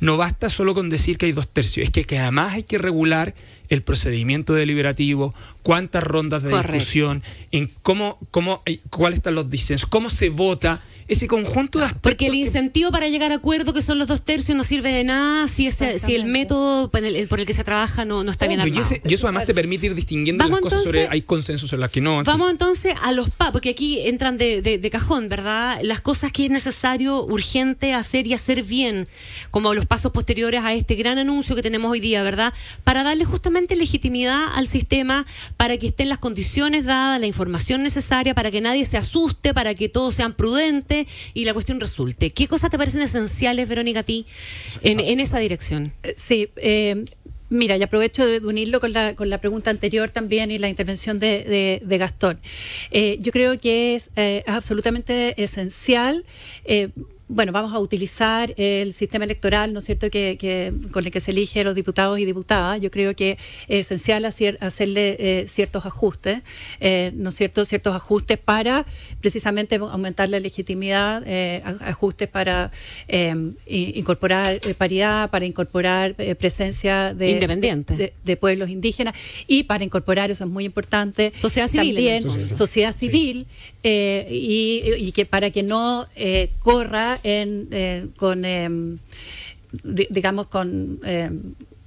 No basta solo con decir que hay dos tercios, es que, que además hay que regular el procedimiento deliberativo, cuántas rondas de Correcto. discusión, en cómo, cómo, eh, cuáles están los disensos, cómo se vota, ese conjunto de aspectos. Porque el que- incentivo para llegar a acuerdo, que son los dos tercios, no sirve de nada si, ese, si el método por el, por el que se trabaja no, no está bien Obvio, y, armado. ese- y eso además te permite ir distinguiendo Vamos las cosas sobre. Hay consensos sobre las que no. Vamos entonces a los PA, porque aquí entran de, de- de cajón, ¿verdad? Las cosas que es necesario, urgente hacer y hacer bien, como los pasos posteriores a este gran anuncio que tenemos hoy día, ¿verdad? Para darle justamente legitimidad al sistema, para que estén las condiciones dadas, la información necesaria, para que nadie se asuste, para que todos sean prudentes y la cuestión resulte. ¿Qué cosas te parecen esenciales, Verónica, a ti en, en esa dirección? Eh, Sí, eh, mira, y aprovecho de unirlo con la, con la pregunta anterior también y la intervención de, de- Gastón. Eh, yo creo que es, eh, absolutamente esencial. Bueno, vamos a utilizar el sistema electoral, ¿no es cierto?, que, que- con el que se elige los diputados y diputadas. Yo creo que es esencial hacer, hacerle eh, ciertos ajustes, eh, ¿no es cierto?, ciertos ajustes para precisamente aumentar la legitimidad, eh, ajustes para eh, incorporar eh, paridad, para incorporar eh, presencia de, Independiente. de, de pueblos indígenas y para incorporar, eso es muy importante, Sociedad civil, también fondo. sociedad civil eh, y, y que para que no eh, corra en, eh, con, em, di- digamos, con...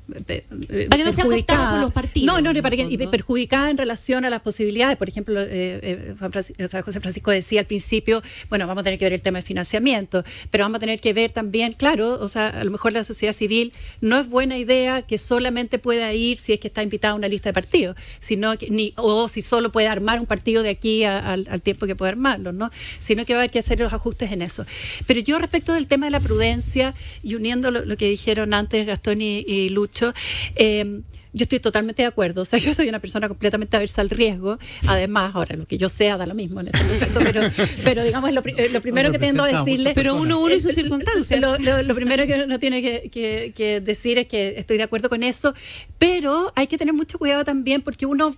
Para que no sea por los partidos, No, no, para que, y perjudicada en relación a las posibilidades. Por ejemplo, eh, eh, Juan Franci- o sea, José Francisco decía al principio, bueno, vamos a tener que ver el tema de financiamiento, pero vamos a tener que ver también, claro, o sea, a lo mejor la sociedad civil no es buena idea que solamente pueda ir si es que está invitada a una lista de partidos, sino que, ni, o si solo puede armar un partido de aquí a- al, al tiempo que puede armarlo, ¿no? Sino que va a haber que hacer los ajustes en eso. Pero yo respecto del tema de la prudencia y uniendo lo, lo que dijeron antes Gastón y, y Lucho, eh, yo estoy totalmente de acuerdo. O sea, yo soy una persona completamente aversa al riesgo. Además, ahora lo que yo sea da lo mismo en este proceso, pero, pero digamos, lo, pri- eh, lo primero que tengo a decirle. Pero uno, uno y sus Eh, circunstancias. Lo, lo- lo primero que uno tiene que, que- que decir es que estoy de acuerdo con eso, pero hay que tener mucho cuidado también porque uno,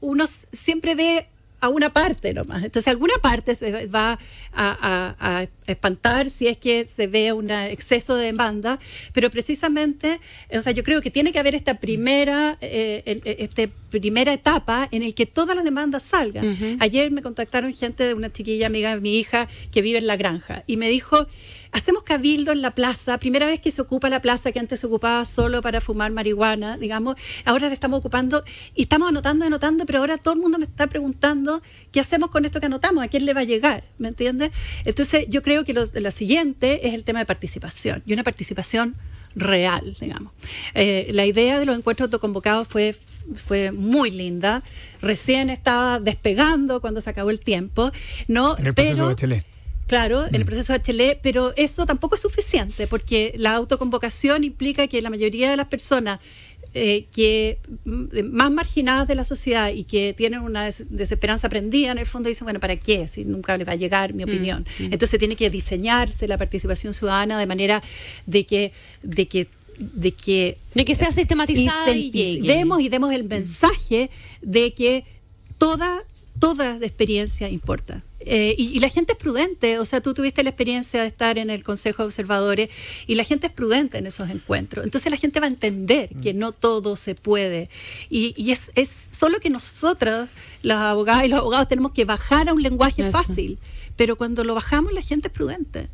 uno siempre ve a una parte nomás. Entonces, alguna parte se va a, a- a espantar si es que se ve un exceso de demanda, pero precisamente, o sea, yo creo que tiene que haber esta primera, eh, eh, este primera etapa en el que todas las demandas salgan. Ayer me contactaron gente de una chiquilla amiga de mi hija que vive en la granja y me dijo, hacemos cabildo en la plaza, primera vez que se ocupa la plaza que antes se ocupaba solo para fumar marihuana, digamos, ahora la estamos ocupando y estamos anotando, anotando, pero ahora todo el mundo me está preguntando qué hacemos con esto que anotamos, a quién le va a llegar, ¿me entiendes? Entonces yo creo que lo, siguiente es el tema de participación y una participación real, digamos. Eh, la idea de los encuentros autoconvocados fue, fue muy linda. Recién estaba despegando cuando se acabó el tiempo, ¿no? En el proceso Pero- Bachelet. Claro, en el Mm. proceso HL, pero eso tampoco es suficiente, porque la autoconvocación implica que la mayoría de las personas eh, que mm, más marginadas de la sociedad y que tienen una des- desesperanza prendida en el fondo dicen, bueno, ¿para qué? Si nunca le va a llegar mi opinión. Entonces tiene que diseñarse la participación ciudadana de manera de que, de que, de que De que sea sistematizada y. Vemos y demos el mensaje de que toda, toda experiencia importa. Eh, y, y la gente es prudente, o sea, tú tuviste la experiencia de estar en el Consejo de Observadores y la gente es prudente en esos encuentros. Entonces la gente va a entender que no todo se puede. Y, y es, es solo que nosotros, las abogadas y los abogados, tenemos que bajar a un lenguaje Eso. fácil. Pero cuando lo bajamos, la gente es prudente.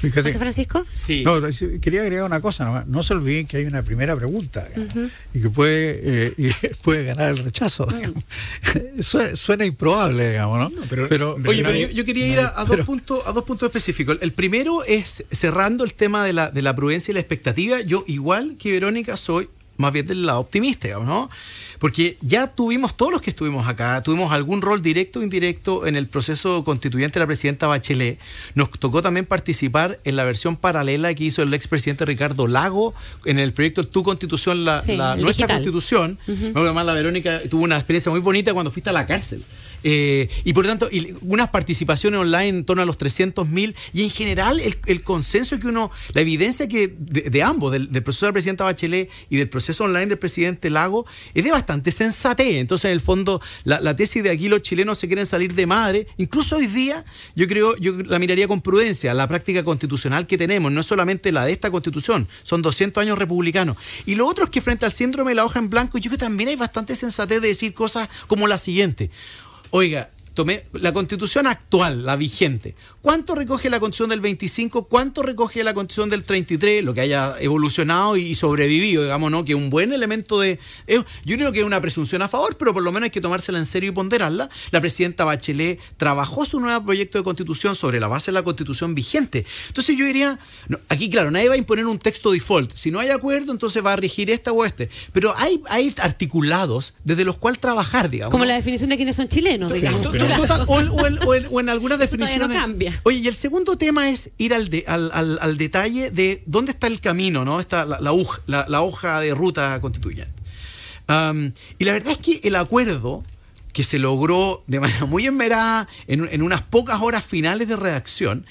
Fíjate. José Francisco. Sí. No, quería agregar una cosa, nomás. no se olviden que hay una primera pregunta y que puede, eh, y puede ganar el rechazo. digamos. Suena, suena improbable, digamos, ¿no? pero- pero, Oye, pero yo, yo quería ir a, a dos pero- puntos, a dos puntos específicos. El primero es cerrando el tema de la, de la prudencia y la expectativa. Yo, igual que Verónica, soy más bien del lado optimista, digamos, ¿no? Porque ya tuvimos, todos los que estuvimos acá, tuvimos algún rol directo o indirecto en el proceso constituyente de la presidenta Bachelet. Nos tocó también participar en la versión paralela que hizo el expresidente Ricardo Lago en el proyecto Tu Constitución, la, Sí, la- nuestra digital. constitución. Me acuerdo además la Verónica tuvo una experiencia muy bonita cuando fuiste a la cárcel. Eh, y por lo tanto, unas participaciones online en torno a los 300 mil y en general el, consenso que uno, la evidencia que de, ambos, del, del proceso de la presidenta Bachelet y del proceso online del presidente Lago, es de bastante sensatez. Entonces, en el fondo, la, la tesis de aquí los chilenos se quieren salir de madre, incluso hoy día, yo creo, yo la miraría con prudencia, la práctica constitucional que tenemos, no es solamente la de esta constitución, son 200 años republicanos. Y lo otro es que frente al síndrome de la hoja en blanco, yo creo que también hay bastante sensatez de decir cosas como la siguiente. Oiga, tomé la constitución actual, la vigente. ¿Cuánto recoge la constitución del 25? ¿Cuánto recoge la constitución del 33? Lo que haya evolucionado y sobrevivido, digamos, ¿no? Que un buen elemento de... eh, yo creo que es una presunción a favor, pero por lo menos hay que tomársela en serio y ponderarla. La presidenta Bachelet trabajó su nuevo proyecto de constitución sobre la base de la constitución vigente. Entonces yo diría, no, aquí claro, nadie va a imponer un texto default. Si no hay acuerdo, entonces va a regir esta o este. Pero hay, hay articulados desde los cuales trabajar, digamos. Como la definición de quiénes son chilenos, Sí, digamos. O, en- o en, o o no cambia. Oye, y el segundo tema es ir al, de- al, al- al detalle de dónde está el camino, ¿no? Está la, la, uj- la- la hoja de ruta constituyente. Y la verdad es que el acuerdo que se logró de manera muy enmerada en, en unas pocas horas finales de redacción,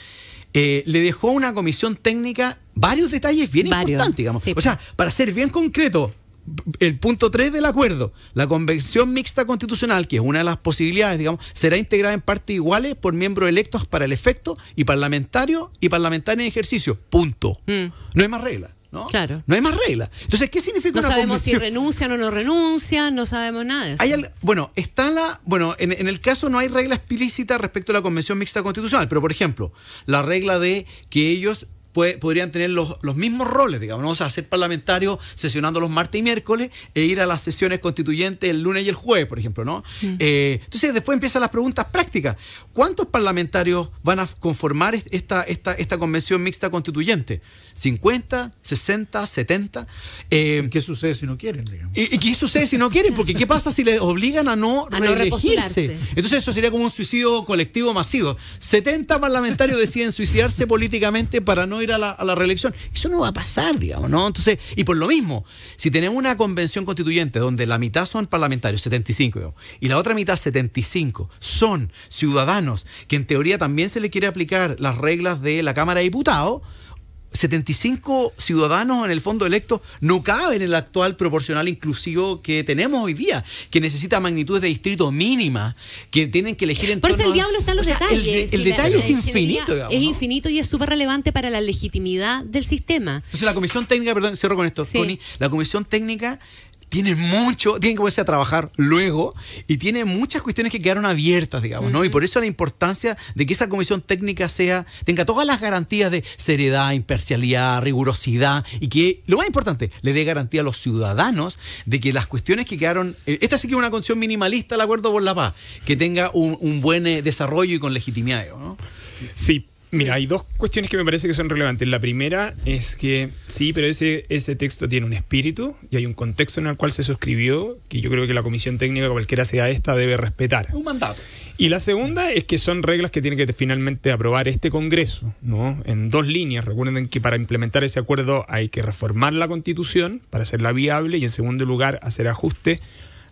eh, le dejó a una comisión técnica varios detalles bien Varios, importantes, digamos. sí. O sea, para ser bien concreto, el punto 3 del acuerdo, la convención mixta constitucional, que es una de las posibilidades, digamos, será integrada en partes iguales por miembros electos para el efecto y parlamentarios y parlamentarios en ejercicio. Punto. Mm. No hay más regla. ¿no? Claro. No hay más regla. Entonces, ¿qué significa No una sabemos si convención? renuncian o no renuncian, no sabemos nada de eso. Hay al- bueno, está la. Bueno, en, en el caso no hay regla explícita respecto a la Convención Mixta Constitucional, pero por ejemplo, la regla de que ellos puede- podrían tener los, los mismos roles, digamos, ¿no? o sea, ser parlamentarios sesionando los martes y miércoles e ir a las sesiones constituyentes el lunes y el jueves, por ejemplo, ¿no? Eh, entonces después empiezan las preguntas prácticas. ¿Cuántos parlamentarios van a conformar est- esta, esta, esta convención mixta constituyente? ¿50, 60, 70? Eh, ¿Qué sucede si no quieren? digamos? ¿Y, y qué sucede si no quieren? Porque ¿qué pasa si les obligan a no A no reelegirse? repostularse. Entonces eso sería como un suicidio colectivo masivo. 70 parlamentarios deciden suicidarse políticamente para no ir a la, reelección. Eso no va a pasar, digamos, ¿no? Entonces, y por lo mismo, si tenemos una convención constituyente donde la mitad son parlamentarios, 75, digamos, y la otra mitad, 75, son ciudadanos que en teoría también se le quiere aplicar las reglas de la Cámara de Diputados, 75 ciudadanos en el fondo electos no caben en el actual proporcional inclusivo que tenemos hoy día, que necesita magnitudes de distrito mínima, que tienen que elegir en Por eso el a- diablo está en los o sea, detalles. El, detalle la es infinito, digamos, Es ¿no? infinito y es súper relevante para la legitimidad del sistema. Entonces la comisión técnica, perdón, cierro con esto, Sí. Connie, la comisión técnica tiene mucho, tiene que ponerse a trabajar luego y tiene muchas cuestiones que quedaron abiertas, digamos, ¿no? Y por eso la importancia de que esa comisión técnica sea, tenga todas las garantías de seriedad, imparcialidad, rigurosidad y que, lo más importante, le dé garantía a los ciudadanos de que las cuestiones que quedaron, eh, esta sí que es una condición minimalista, el acuerdo por la paz, que tenga un, un buen eh, desarrollo y con legitimidad, ¿no? Sí, mira, hay dos cuestiones que me parece que son relevantes. La primera es que sí, pero ese, ese texto tiene un espíritu y hay un contexto en el cual se suscribió que yo creo que la comisión técnica, cualquiera sea esta, debe respetar. Un mandato. Y la segunda es que son reglas que tiene que finalmente aprobar este Congreso, ¿no? En dos líneas. Recuerden que para implementar ese acuerdo hay que reformar la Constitución para hacerla viable y en segundo lugar hacer ajuste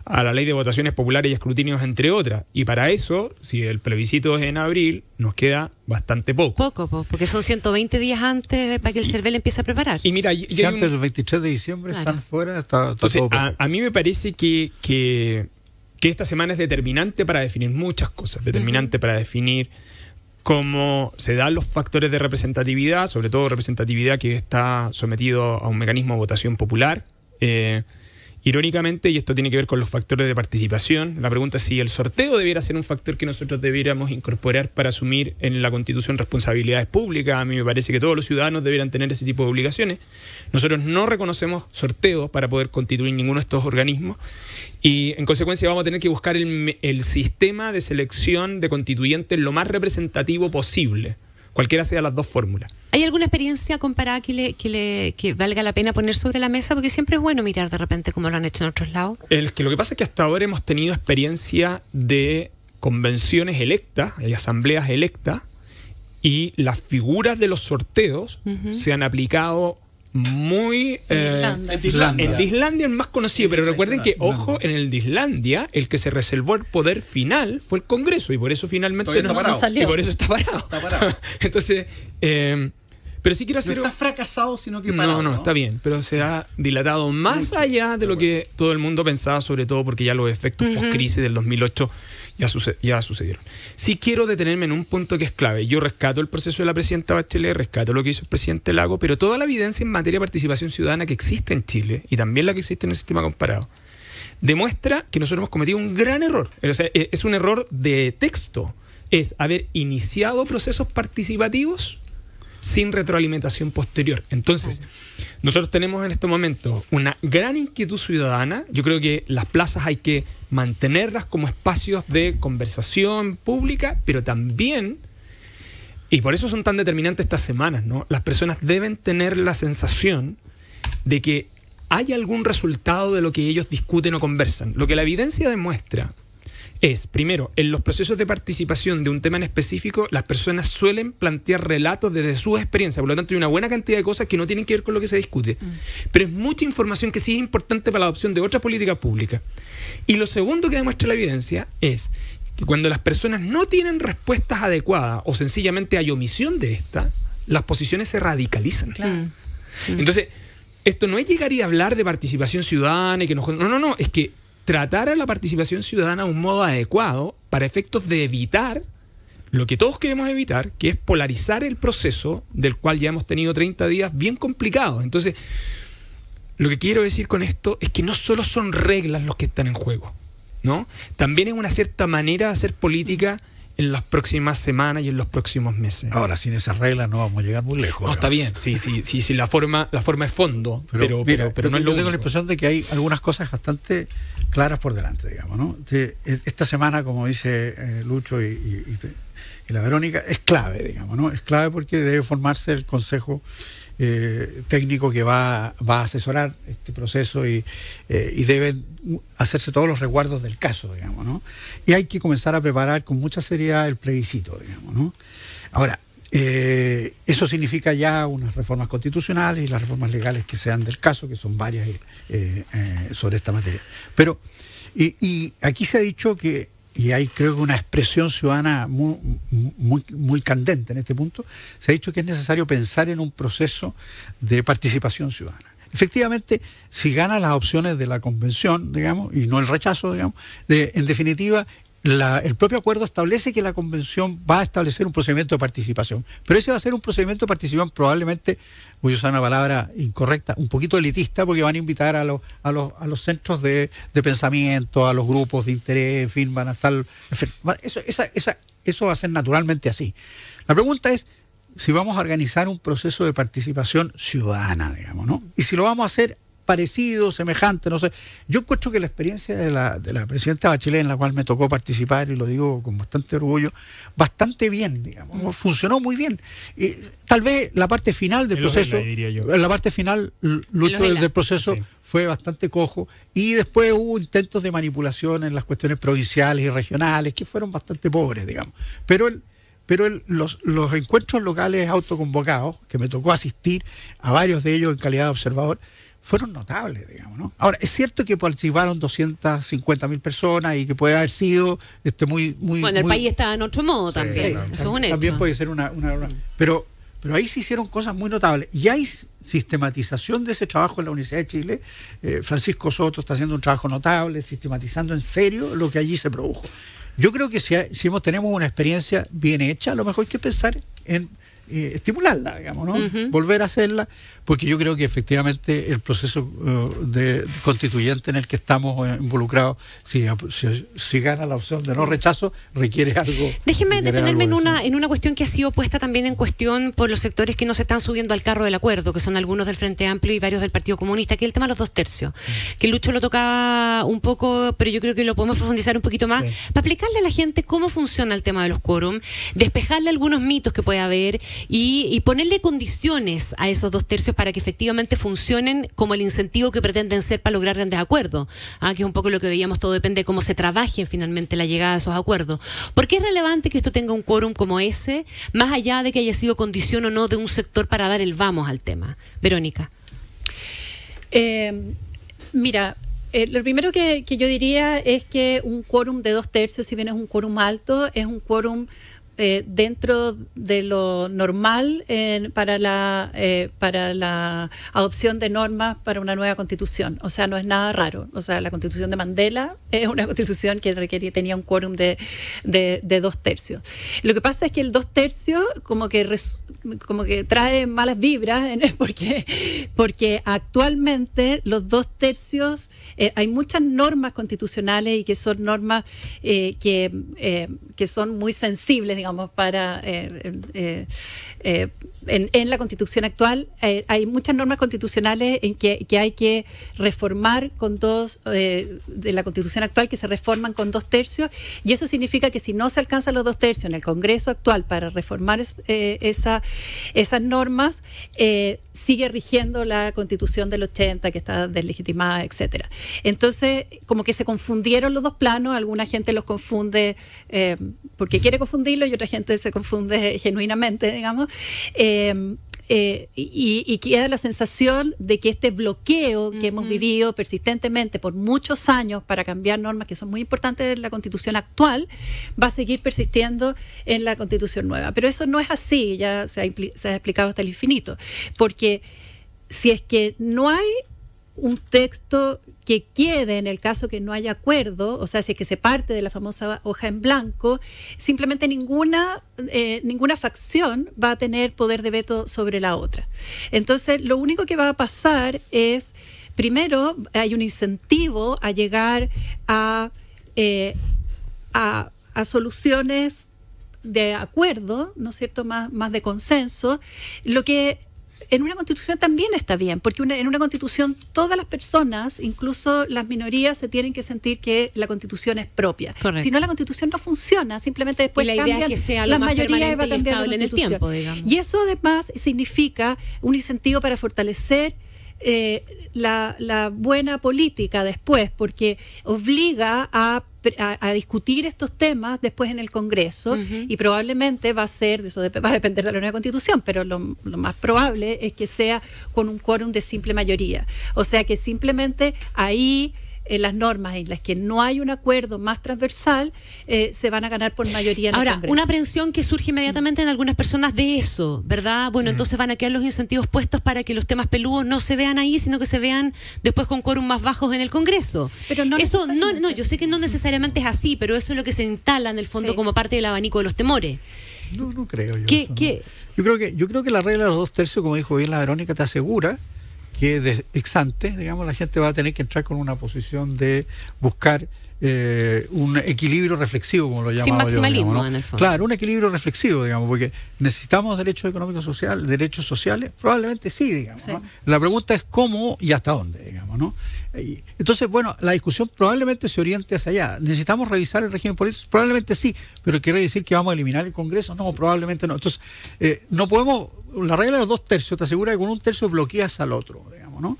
a la ley de votaciones populares y escrutinios, entre otras. Y para eso, si el plebiscito es en abril, nos queda bastante poco. Poco, po, porque son 120 días antes para que el Sí. CERVEL empiece a preparar. Y mira, y Si un- antes del 23 de diciembre Claro. están fuera, está, está Entonces, todo a, a mí me parece que, que, que esta semana es determinante para definir muchas cosas. Determinante para definir cómo se dan los factores de representatividad, sobre todo representatividad que está sometido a un mecanismo de votación popular. Eh, irónicamente, y esto tiene que ver con los factores de participación, la pregunta es si el sorteo debiera ser un factor que nosotros debiéramos incorporar para asumir en la Constitución responsabilidades públicas. A mí me parece que todos los ciudadanos debieran tener ese tipo de obligaciones. Nosotros no reconocemos sorteos para poder constituir ninguno de estos organismos y en consecuencia vamos a tener que buscar el, el sistema de selección de constituyentes lo más representativo posible, cualquiera sea las dos fórmulas. ¿Hay alguna experiencia comparada que, le, que, le, que valga la pena poner sobre la mesa? Porque siempre es bueno mirar de repente como lo han hecho en otros lados. El que lo que pasa es que hasta ahora hemos tenido experiencia de convenciones electas y asambleas electas y las figuras de los sorteos se han aplicado muy eh. En Islandia. El de Islandia es el más conocido, pero recuerden que, ojo, en el de Islandia, el que se reservó el poder final fue el Congreso y por eso finalmente no- parado. no salió. y por eso está parado. Está parado. Entonces, eh, pero sí quiero No hacer... está fracasado, sino que No, parado, no, está bien, pero se ha dilatado más allá de lo que todo el mundo pensaba, sobre todo porque ya los efectos post-crisis del 2008 ya, suce- ya sucedieron. Sí quiero detenerme en un punto que es clave. Yo rescato el proceso de la presidenta Bachelet, rescato lo que hizo el presidente Lago, pero toda la evidencia en materia de participación ciudadana que existe en Chile y también la que existe en el sistema comparado demuestra que nosotros hemos cometido un gran error. O sea, e- es un error de texto. Es haber iniciado procesos participativos sin retroalimentación posterior. Entonces, nosotros tenemos en este momento una gran inquietud ciudadana. Yo creo que las plazas hay que mantenerlas como espacios de conversación pública, pero también, y por eso son tan determinantes estas semanas, ¿no? Las personas deben tener la sensación de que hay algún resultado de lo que ellos discuten o conversan. Lo que la evidencia demuestra es, primero, en los procesos de participación de un tema en específico, las personas suelen plantear relatos desde sus experiencias, por lo tanto hay una buena cantidad de cosas que no tienen que ver con lo que se discute, pero es mucha información que sí es importante para la adopción de otras políticas públicas. Y lo segundo que demuestra la evidencia es que cuando las personas no tienen respuestas adecuadas o sencillamente hay omisión de esta, las posiciones se radicalizan. Claro. Entonces, esto no es llegar y hablar de participación ciudadana y que nos... No, no, no, es que tratar a la participación ciudadana de un modo adecuado para efectos de evitar lo que todos queremos evitar, que es polarizar el proceso del cual ya hemos tenido 30 días bien complicados. Entonces, lo que quiero decir con esto es que no solo son reglas los que están en juego, ¿no? También es una cierta manera de hacer política en las próximas semanas y en los próximos meses. Ahora, sin esas reglas no vamos a llegar muy lejos. No, está bien, sí, sí, sí, sí, la forma, la forma es fondo, pero, pero, mira, pero, no yo es lo tengo la impresión de que hay algunas cosas bastante claras por delante, digamos, ¿no? De- esta semana, como dice eh, Lucho y, y- y y la Verónica, es clave, digamos, ¿no? Es clave porque debe formarse el Consejo eh, Técnico que va, va a asesorar este proceso y, eh, y deben hacerse todos los resguardos del caso, digamos, ¿no? Y hay que comenzar a preparar con mucha seriedad el plebiscito, digamos, ¿no? Ahora, Eh, eso significa ya unas reformas constitucionales y las reformas legales que sean del caso, que son varias eh, sobre esta materia. Pero, y, aquí se ha dicho que, y hay creo que una expresión ciudadana muy, muy, candente en este punto, se ha dicho que es necesario pensar en un proceso de participación ciudadana. Efectivamente, si gana las opciones de la convención, digamos, y no el rechazo, digamos, en definitiva, la, el propio acuerdo establece que la convención va a establecer un procedimiento de participación, pero ese va a ser un procedimiento de participación probablemente, voy a usar una palabra incorrecta, un poquito elitista, porque van a invitar a los, a los, a los centros de, de pensamiento, a los grupos de interés, en fin, van a estar... En fin, eso, esa, esa, eso va a ser naturalmente así. La pregunta es si vamos a organizar un proceso de participación ciudadana, digamos, ¿no? Y si lo vamos a hacer parecido, semejante, no sé. Yo encuentro que la experiencia de la, de la presidenta Bachelet, en la cual me tocó participar, y lo digo con bastante orgullo, bastante bien, digamos, funcionó muy bien. Y tal vez la parte final del El proceso, Ojela, diría yo. la parte final, Lucho, del, del proceso Sí. fue bastante cojo, y después hubo intentos de manipulación en las cuestiones provinciales y regionales, que fueron bastante pobres, digamos. Pero el, pero el- los, los encuentros locales autoconvocados, que me tocó asistir a varios de ellos en calidad de observador, fueron notables, digamos, ¿no? Ahora, es cierto que participaron 250 mil personas y que puede haber sido este, muy... muy Bueno, el muy- país está en otro modo también. Sí, Eso es un hecho. También puede ser una... una- una- pero, pero ahí se hicieron cosas muy notables. Y hay sistematización de ese trabajo en la Universidad de Chile. Eh, Francisco Soto está haciendo un trabajo notable, sistematizando en serio lo que allí se produjo. Yo creo que si, si hemos, tenemos una experiencia bien hecha, a lo mejor hay que pensar en eh, estimularla, digamos, ¿no? Volver a hacerla, porque yo creo que efectivamente el proceso eh, de, constituyente en el que estamos eh, involucrados, si, si, si gana la opción de no rechazo, requiere algo. Déjeme requiere detenerme en algo una, en una cuestión que ha sido puesta también en cuestión por los sectores que no se están subiendo al carro del acuerdo, que son algunos del Frente Amplio y varios del Partido Comunista, que es el tema de los dos tercios. Que Lucho lo tocaba un poco, pero yo creo que lo podemos profundizar un poquito más, Sí. para explicarle a la gente cómo funciona el tema de los quórum, despejarle algunos mitos que puede haber y, y ponerle condiciones a esos dos tercios para que efectivamente funcionen como el incentivo que pretenden ser para lograr grandes acuerdos. Ah, que es un poco lo que veíamos, todo depende de cómo se trabaje finalmente la llegada a esos acuerdos. ¿Por qué es relevante que esto tenga un quórum como ese, más allá de que haya sido condición o no de un sector para dar el vamos al tema? Verónica. Eh, mira, eh, lo primero que, que yo diría es que un quórum de dos tercios, si bien es un quórum alto, es un quórum eh, dentro de lo normal para, la, eh, para la adopción de normas para una nueva constitución. O sea, no es nada raro. O sea, la constitución de Mandela es una constitución que requería, tenía un quórum de, de, dos tercios. Lo que pasa es que el dos tercios como que, como que trae malas vibras porque, porque actualmente los dos tercios, eh, hay muchas normas constitucionales y que son normas que, que son muy sensibles, digamos, para... eh, eh, eh, en, la constitución actual hay muchas normas constitucionales en que, hay que reformar con dos de la constitución actual que se reforman con dos tercios y eso significa que si no se alcanzan los dos tercios en el Congreso actual para reformar es- esa, esas normas sigue rigiendo la constitución del 80 que está deslegitimada, etcétera. Entonces como que se confundieron los dos planos, alguna gente los confunde porque quiere confundirlo y otra gente se confunde genuinamente, digamos. Eh, eh, y, y queda la sensación de que este bloqueo que hemos vivido persistentemente por muchos años para cambiar normas que son muy importantes en la constitución actual va a seguir persistiendo en la constitución nueva. Pero eso no es así, ya se ha, se ha explicado hasta el infinito, porque si es que no hay un texto que quede en el caso que no haya acuerdo, o sea, si es que se parte de la famosa hoja en blanco, simplemente ninguna, eh, ninguna facción va a tener poder de veto sobre la otra. Entonces, lo único que va a pasar es, primero, hay un incentivo a llegar a, eh, a, a soluciones de acuerdo, ¿no es cierto?, más, más de consenso, lo que en una constitución también está bien, porque una- en una constitución todas las personas, incluso las minorías, se tienen que sentir que la constitución es propia. Correcto. Si no, la constitución no funciona, simplemente después Y la idea es cambian que sea lo la más mayoría va cambiando la en el tiempo, digamos. Y eso además significa un incentivo para fortalecer eh, la, la buena política después, porque obliga a a, discutir estos temas después en el Congreso y probablemente va a ser, eso va a depender de la nueva constitución, pero lo, lo más probable es que sea con un quórum de simple mayoría. O sea que simplemente ahí en las normas en las que no hay un acuerdo más transversal, eh, se van a ganar por mayoría en Ahora, una aprehensión que surge inmediatamente en algunas personas de eso, ¿verdad? Bueno, mm. entonces van a quedar los incentivos puestos para que los temas peludos no se vean ahí, sino que se vean después con quórum más bajos en el Congreso. Pero no eso no, no, yo sé que no necesariamente es así, pero eso es lo que se instala en el fondo como parte del abanico de los temores. No, no creo yo. ¿Qué, Yo creo que yo creo que la regla de los dos tercios, como dijo bien la Verónica, te asegura que de ex digamos, la gente va a tener que entrar con una posición de buscar eh, un equilibrio reflexivo, como lo llamamos. Sin maximalismo, en el fondo. Claro, un equilibrio reflexivo, digamos, porque necesitamos derechos económicos sociales, derechos sociales, probablemente sí, digamos. La pregunta es cómo y hasta dónde, digamos, ¿no? Entonces, bueno, la discusión probablemente se oriente hacia allá. ¿Necesitamos revisar el régimen político? Probablemente sí, pero ¿quiere decir que vamos a eliminar el Congreso? No, probablemente no. Entonces, eh, no podemos la regla de los dos tercios te asegura que con un tercio bloqueas al otro, digamos, ¿no?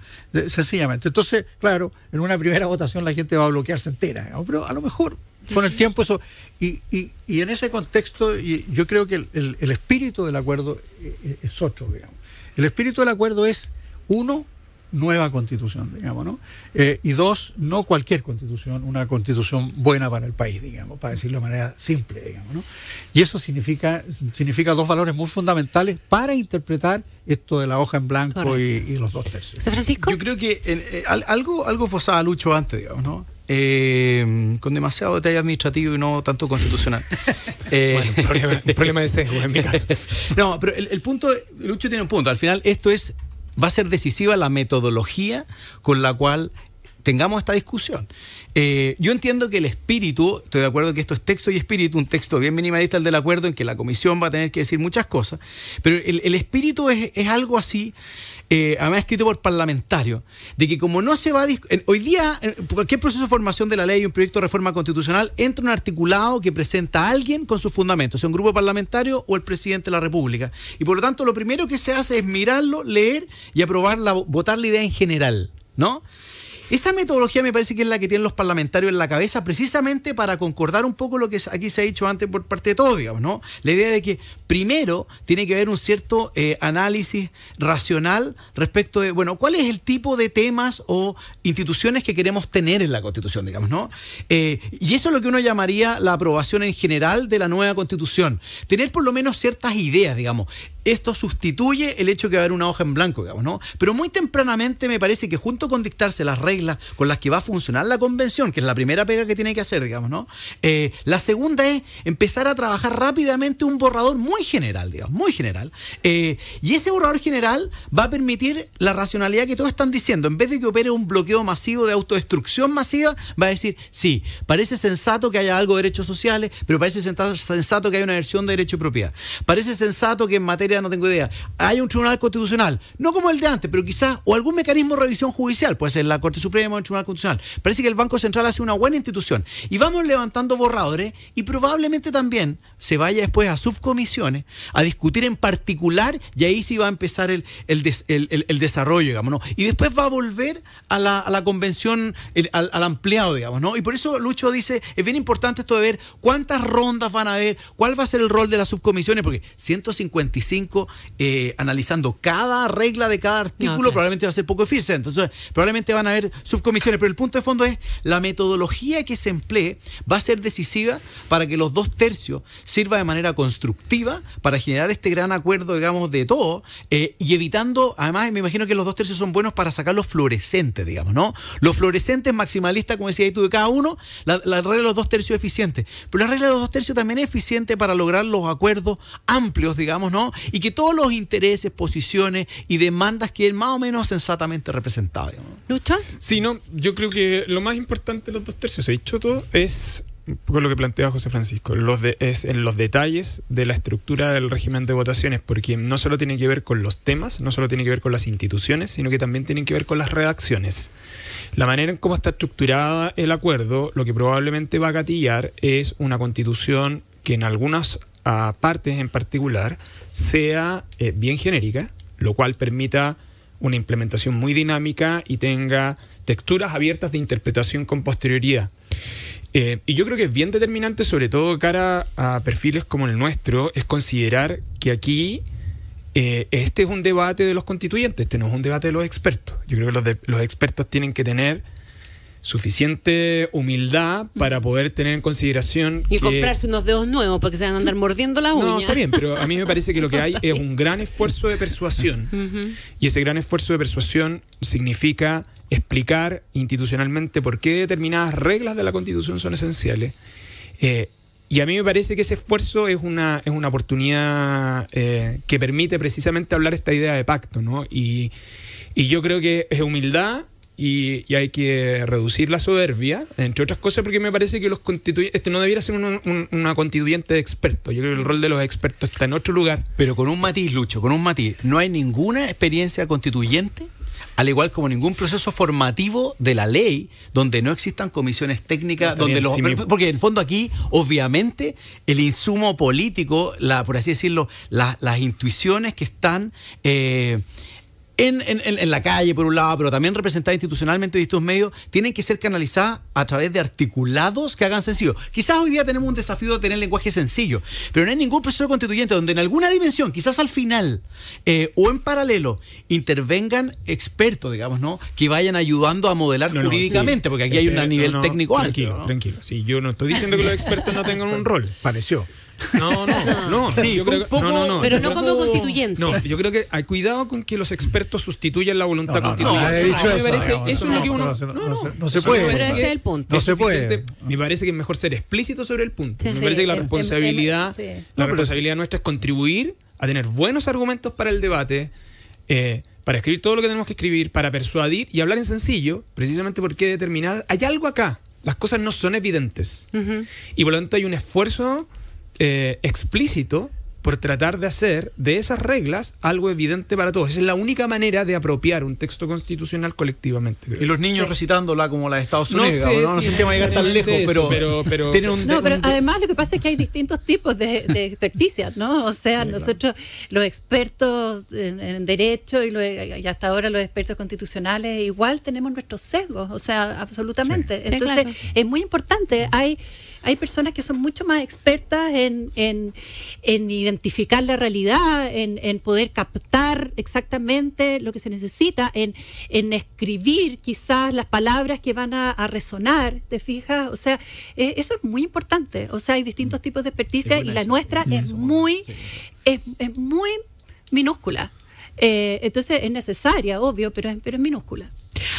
Sencillamente. Entonces, claro, en una primera votación la gente va a bloquearse entera, pero a lo mejor con el tiempo eso. Y, y, y en ese contexto, yo creo que el, espíritu del acuerdo eh, eh, es otro, digamos. El espíritu del acuerdo es, uno, nueva constitución, digamos, ¿no? Eh, y dos, no cualquier constitución, una constitución buena para el país, digamos, para decirlo de manera simple, digamos, ¿no? Y eso significa, significa dos valores muy fundamentales para interpretar esto de la hoja en blanco y, los dos tercios. Francisco? Yo creo que eh, algo, algo fosaba Lucho antes, digamos, ¿no? Eh, con demasiado detalle administrativo y no tanto constitucional. bueno, problema, problema, de sesgo en mi caso. no, pero el, el punto, Lucho tiene un punto. Al final, esto es va a ser decisiva la metodología con la cual tengamos esta discusión. Eh, yo entiendo que el espíritu, estoy de acuerdo que esto es texto y espíritu, un texto bien minimalista el del acuerdo en que la comisión va a tener que decir muchas cosas, pero el, espíritu es, algo así eh, además escrito por parlamentarios, de que como no se va a... Hoy día, en cualquier proceso de formación de la ley, un proyecto de reforma constitucional, entra un articulado que presenta a alguien con sus fundamentos, sea un grupo parlamentario o el presidente de la República. Y por lo tanto, lo primero que se hace es mirarlo, leer y aprobar la, votar la idea en general, ¿no? Esa metodología me parece que es la que tienen los parlamentarios en la cabeza precisamente para concordar un poco lo que aquí se ha dicho antes por parte de todos, digamos, ¿no? La idea de que primero tiene que haber un cierto eh, análisis racional respecto de, bueno, cuál es el tipo de temas o instituciones que queremos tener en la Constitución, digamos, ¿no? Eh, y eso es lo que uno llamaría la aprobación en general de la nueva Constitución. Tener por lo menos ciertas ideas, digamos esto sustituye el hecho de que va a haber una hoja en blanco, digamos, ¿no? Pero muy tempranamente me parece que junto con dictarse las reglas con las que va a funcionar la convención, que es la primera pega que tiene que hacer, digamos, ¿no? Eh, la segunda es empezar a trabajar rápidamente un borrador muy general, digamos, muy general. Eh, y ese borrador general va a permitir la racionalidad que todos están diciendo. En vez de que opere un bloqueo masivo de autodestrucción masiva, va a decir, sí, parece sensato que haya algo de derechos sociales, pero parece sensato que haya una versión de derecho de propiedad. Parece sensato que en materia no tengo idea. Hay un tribunal constitucional, no como el de antes, pero quizás, o algún mecanismo de revisión judicial, puede ser la Corte Suprema o el Tribunal Constitucional. Parece que el Banco Central hace una buena institución. Y vamos levantando borradores y probablemente también se vaya después a subcomisiones a discutir en particular y ahí sí va a empezar el, el, desarrollo, digamos, ¿no? Y después va a volver a la, convención, al, al, ampliado, digamos, ¿no? Y por eso Lucho dice, es bien importante esto de ver cuántas rondas van a haber, cuál va a ser el rol de las subcomisiones, porque 155 eh, analizando cada regla de cada artículo, probablemente va a ser poco eficiente. Entonces, probablemente van a haber subcomisiones, pero el punto de fondo es la metodología que se emplee va a ser decisiva para que los dos tercios sirva de manera constructiva para generar este gran acuerdo, digamos, de todo eh, y evitando, además, me imagino que los dos tercios son buenos para sacar los fluorescentes, digamos, ¿no? Los fluorescentes maximalistas, como decía tú, de cada uno, la, la regla de los dos tercios es eficiente. Pero la regla de los dos tercios también es eficiente para lograr los acuerdos amplios, digamos, ¿no? Y que todos los intereses, posiciones y demandas queden más o menos sensatamente representados. ¿Lucha? Sí, no, yo creo que lo más importante de los dos tercios, he dicho todo, es por lo que plantea José Francisco, los es en los detalles de la estructura del régimen de votaciones, porque no solo tiene que ver con los temas, no solo tiene que ver con las instituciones, sino que también tiene que ver con las redacciones. La manera en cómo está estructurada el acuerdo, lo que probablemente va a gatillar es una constitución que en algunas ah, partes en particular sea eh, bien genérica, lo cual permita una implementación muy dinámica y tenga texturas abiertas de interpretación con posterioridad. Eh, y yo creo que es bien determinante, sobre todo cara a perfiles como el nuestro, es considerar que aquí eh, este es un debate de los constituyentes, este no es un debate de los expertos. Yo creo que los, expertos tienen que tener suficiente humildad para poder tener en consideración Y que- comprarse unos dedos nuevos porque se van a andar mordiendo la uña. no, está bien, pero a mí me parece que lo que hay es un gran esfuerzo de persuasión. Y ese gran esfuerzo de persuasión significa explicar institucionalmente por qué determinadas reglas de la Constitución son esenciales. Eh, y a mí me parece que ese esfuerzo es una, es una oportunidad eh, que permite precisamente hablar esta idea de pacto, ¿no? Y, y yo creo que es humildad y, y hay que reducir la soberbia, entre otras cosas, porque me parece que los constituyentes, este no debiera ser un- un- una constituyente de expertos. Yo creo que el rol de los expertos está en otro lugar. Pero con un matiz, Lucho, con un matiz. No hay ninguna experiencia constituyente, al igual como ningún proceso formativo de la ley, donde no existan comisiones técnicas, donde los. sí, porque en el fondo aquí, obviamente, el insumo político, la, por así decirlo, la- las intuiciones que están. eh, en, en- en- en la calle, por un lado, pero también representadas institucionalmente en distintos medios, tienen que ser canalizadas a través de articulados que hagan sencillo. Quizás hoy día tenemos un desafío de tener lenguaje sencillo, pero no hay ningún proceso constituyente donde en alguna dimensión, quizás al final eh, o en paralelo, intervengan expertos, digamos, ¿no? Que vayan ayudando a modelar No, no, jurídicamente, sí. porque aquí hay un Este, nivel no, no, técnico alto. Tranquilo, ¿no? tranquilo. Sí, yo no estoy diciendo que los expertos no tengan un rol. Pareció. No, no, no. Sí, yo creo que- no, no, poco- no. Pero no como constituyentes. No, yo creo que hay cuidado con que los expertos sustituyan la voluntad No, no, no, constituyente. eso, parece- digamos, eso no, es lo que uno. no se- no no, se- no, no se eso puede. me Pero parece ese que es el punto. No se puede. Me parece que es mejor ser explícito sobre el punto. Sí, me sí, parece que la em- em- responsabilidad, em- sí. la responsabilidad nuestra es contribuir a tener buenos argumentos para el debate. eh, para escribir todo lo que tenemos que escribir, para persuadir y hablar en sencillo, precisamente porque determinada. Hay algo acá. Las cosas no son evidentes. Ujú. Y por lo tanto hay un esfuerzo eh, explícito por tratar de hacer de esas reglas algo evidente para todos. Esa es la única manera de apropiar un texto constitucional colectivamente. creo. Y los niños recitándola como la de Estados No Unidos, sé ¿no? Sé si va a llegar tan lejos, pero, eso, pero- pero- tienen un, No, pero un- además lo que pasa es que hay distintos tipos de, de experticia, ¿no? O sea, nosotros, los expertos en, en derecho y, lo- y hasta ahora los expertos constitucionales, igual tenemos nuestros sesgos, o sea, absolutamente. Sí. Sí, Entonces, claro. es muy importante. Hay, hay personas que son mucho más expertas en, en, en identificar la realidad, en, en poder captar exactamente lo que se necesita, en, en escribir quizás las palabras que van a, a resonar, ¿te fijas? O sea, eh, eso es muy importante. O sea, hay distintos tipos de experticia y la nuestra es muy, es, es muy minúscula. Eh, entonces es necesaria, obvio, pero es, pero es minúscula.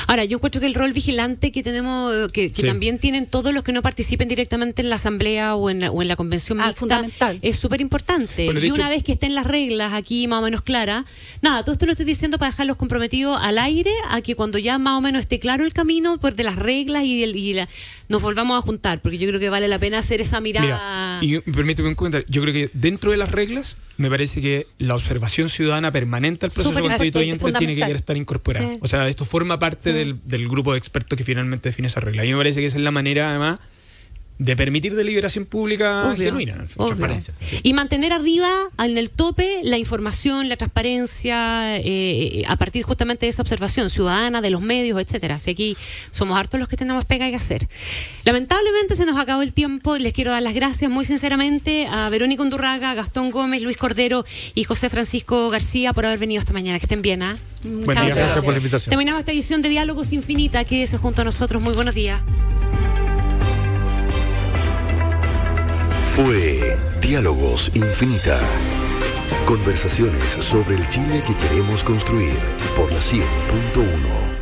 Ahora, yo encuentro que el rol vigilante que tenemos, que, que Sí. también tienen todos los que no participen directamente en la asamblea o en la, o en la convención Ah, mixta, fundamental. es súper importante. Bueno, y hecho- una vez que estén las reglas aquí más o menos claras, nada, todo esto lo estoy diciendo para dejarlos comprometidos al aire, a que cuando ya más o menos esté claro el camino pues, de las reglas y, el- y la- nos volvamos a juntar, porque yo creo que vale la pena hacer esa mirada. Mira, y permíteme un comentario. Yo creo que dentro de las reglas, me parece que la observación ciudadana permanente al proceso constituyente tiene que querer estar incorporada. Sí. O sea, esto forma parte del, del grupo de expertos que finalmente define esa regla. Y me parece que esa es la manera, además, de permitir deliberación pública Obvio, genuina. en el fondo. obvio. transparencia, sí. Y mantener arriba, en el tope, la información, la transparencia, eh, a partir justamente de esa observación ciudadana, de los medios, etcétera. Así aquí somos hartos los que tenemos pega que hacer. Lamentablemente se nos acabó el tiempo. Les quiero dar las gracias muy sinceramente a Verónica Undurraga, Gastón Gómez, Luis Cordero y José Francisco García por haber venido esta mañana. Que estén bien, ¿ah? Muchas gracias por la invitación. Terminamos esta edición de Diálogos Infinita. Quédese junto a nosotros. Muy buenos días. Fue Diálogos Infinita. Conversaciones sobre el Chile que queremos construir por la 100.1.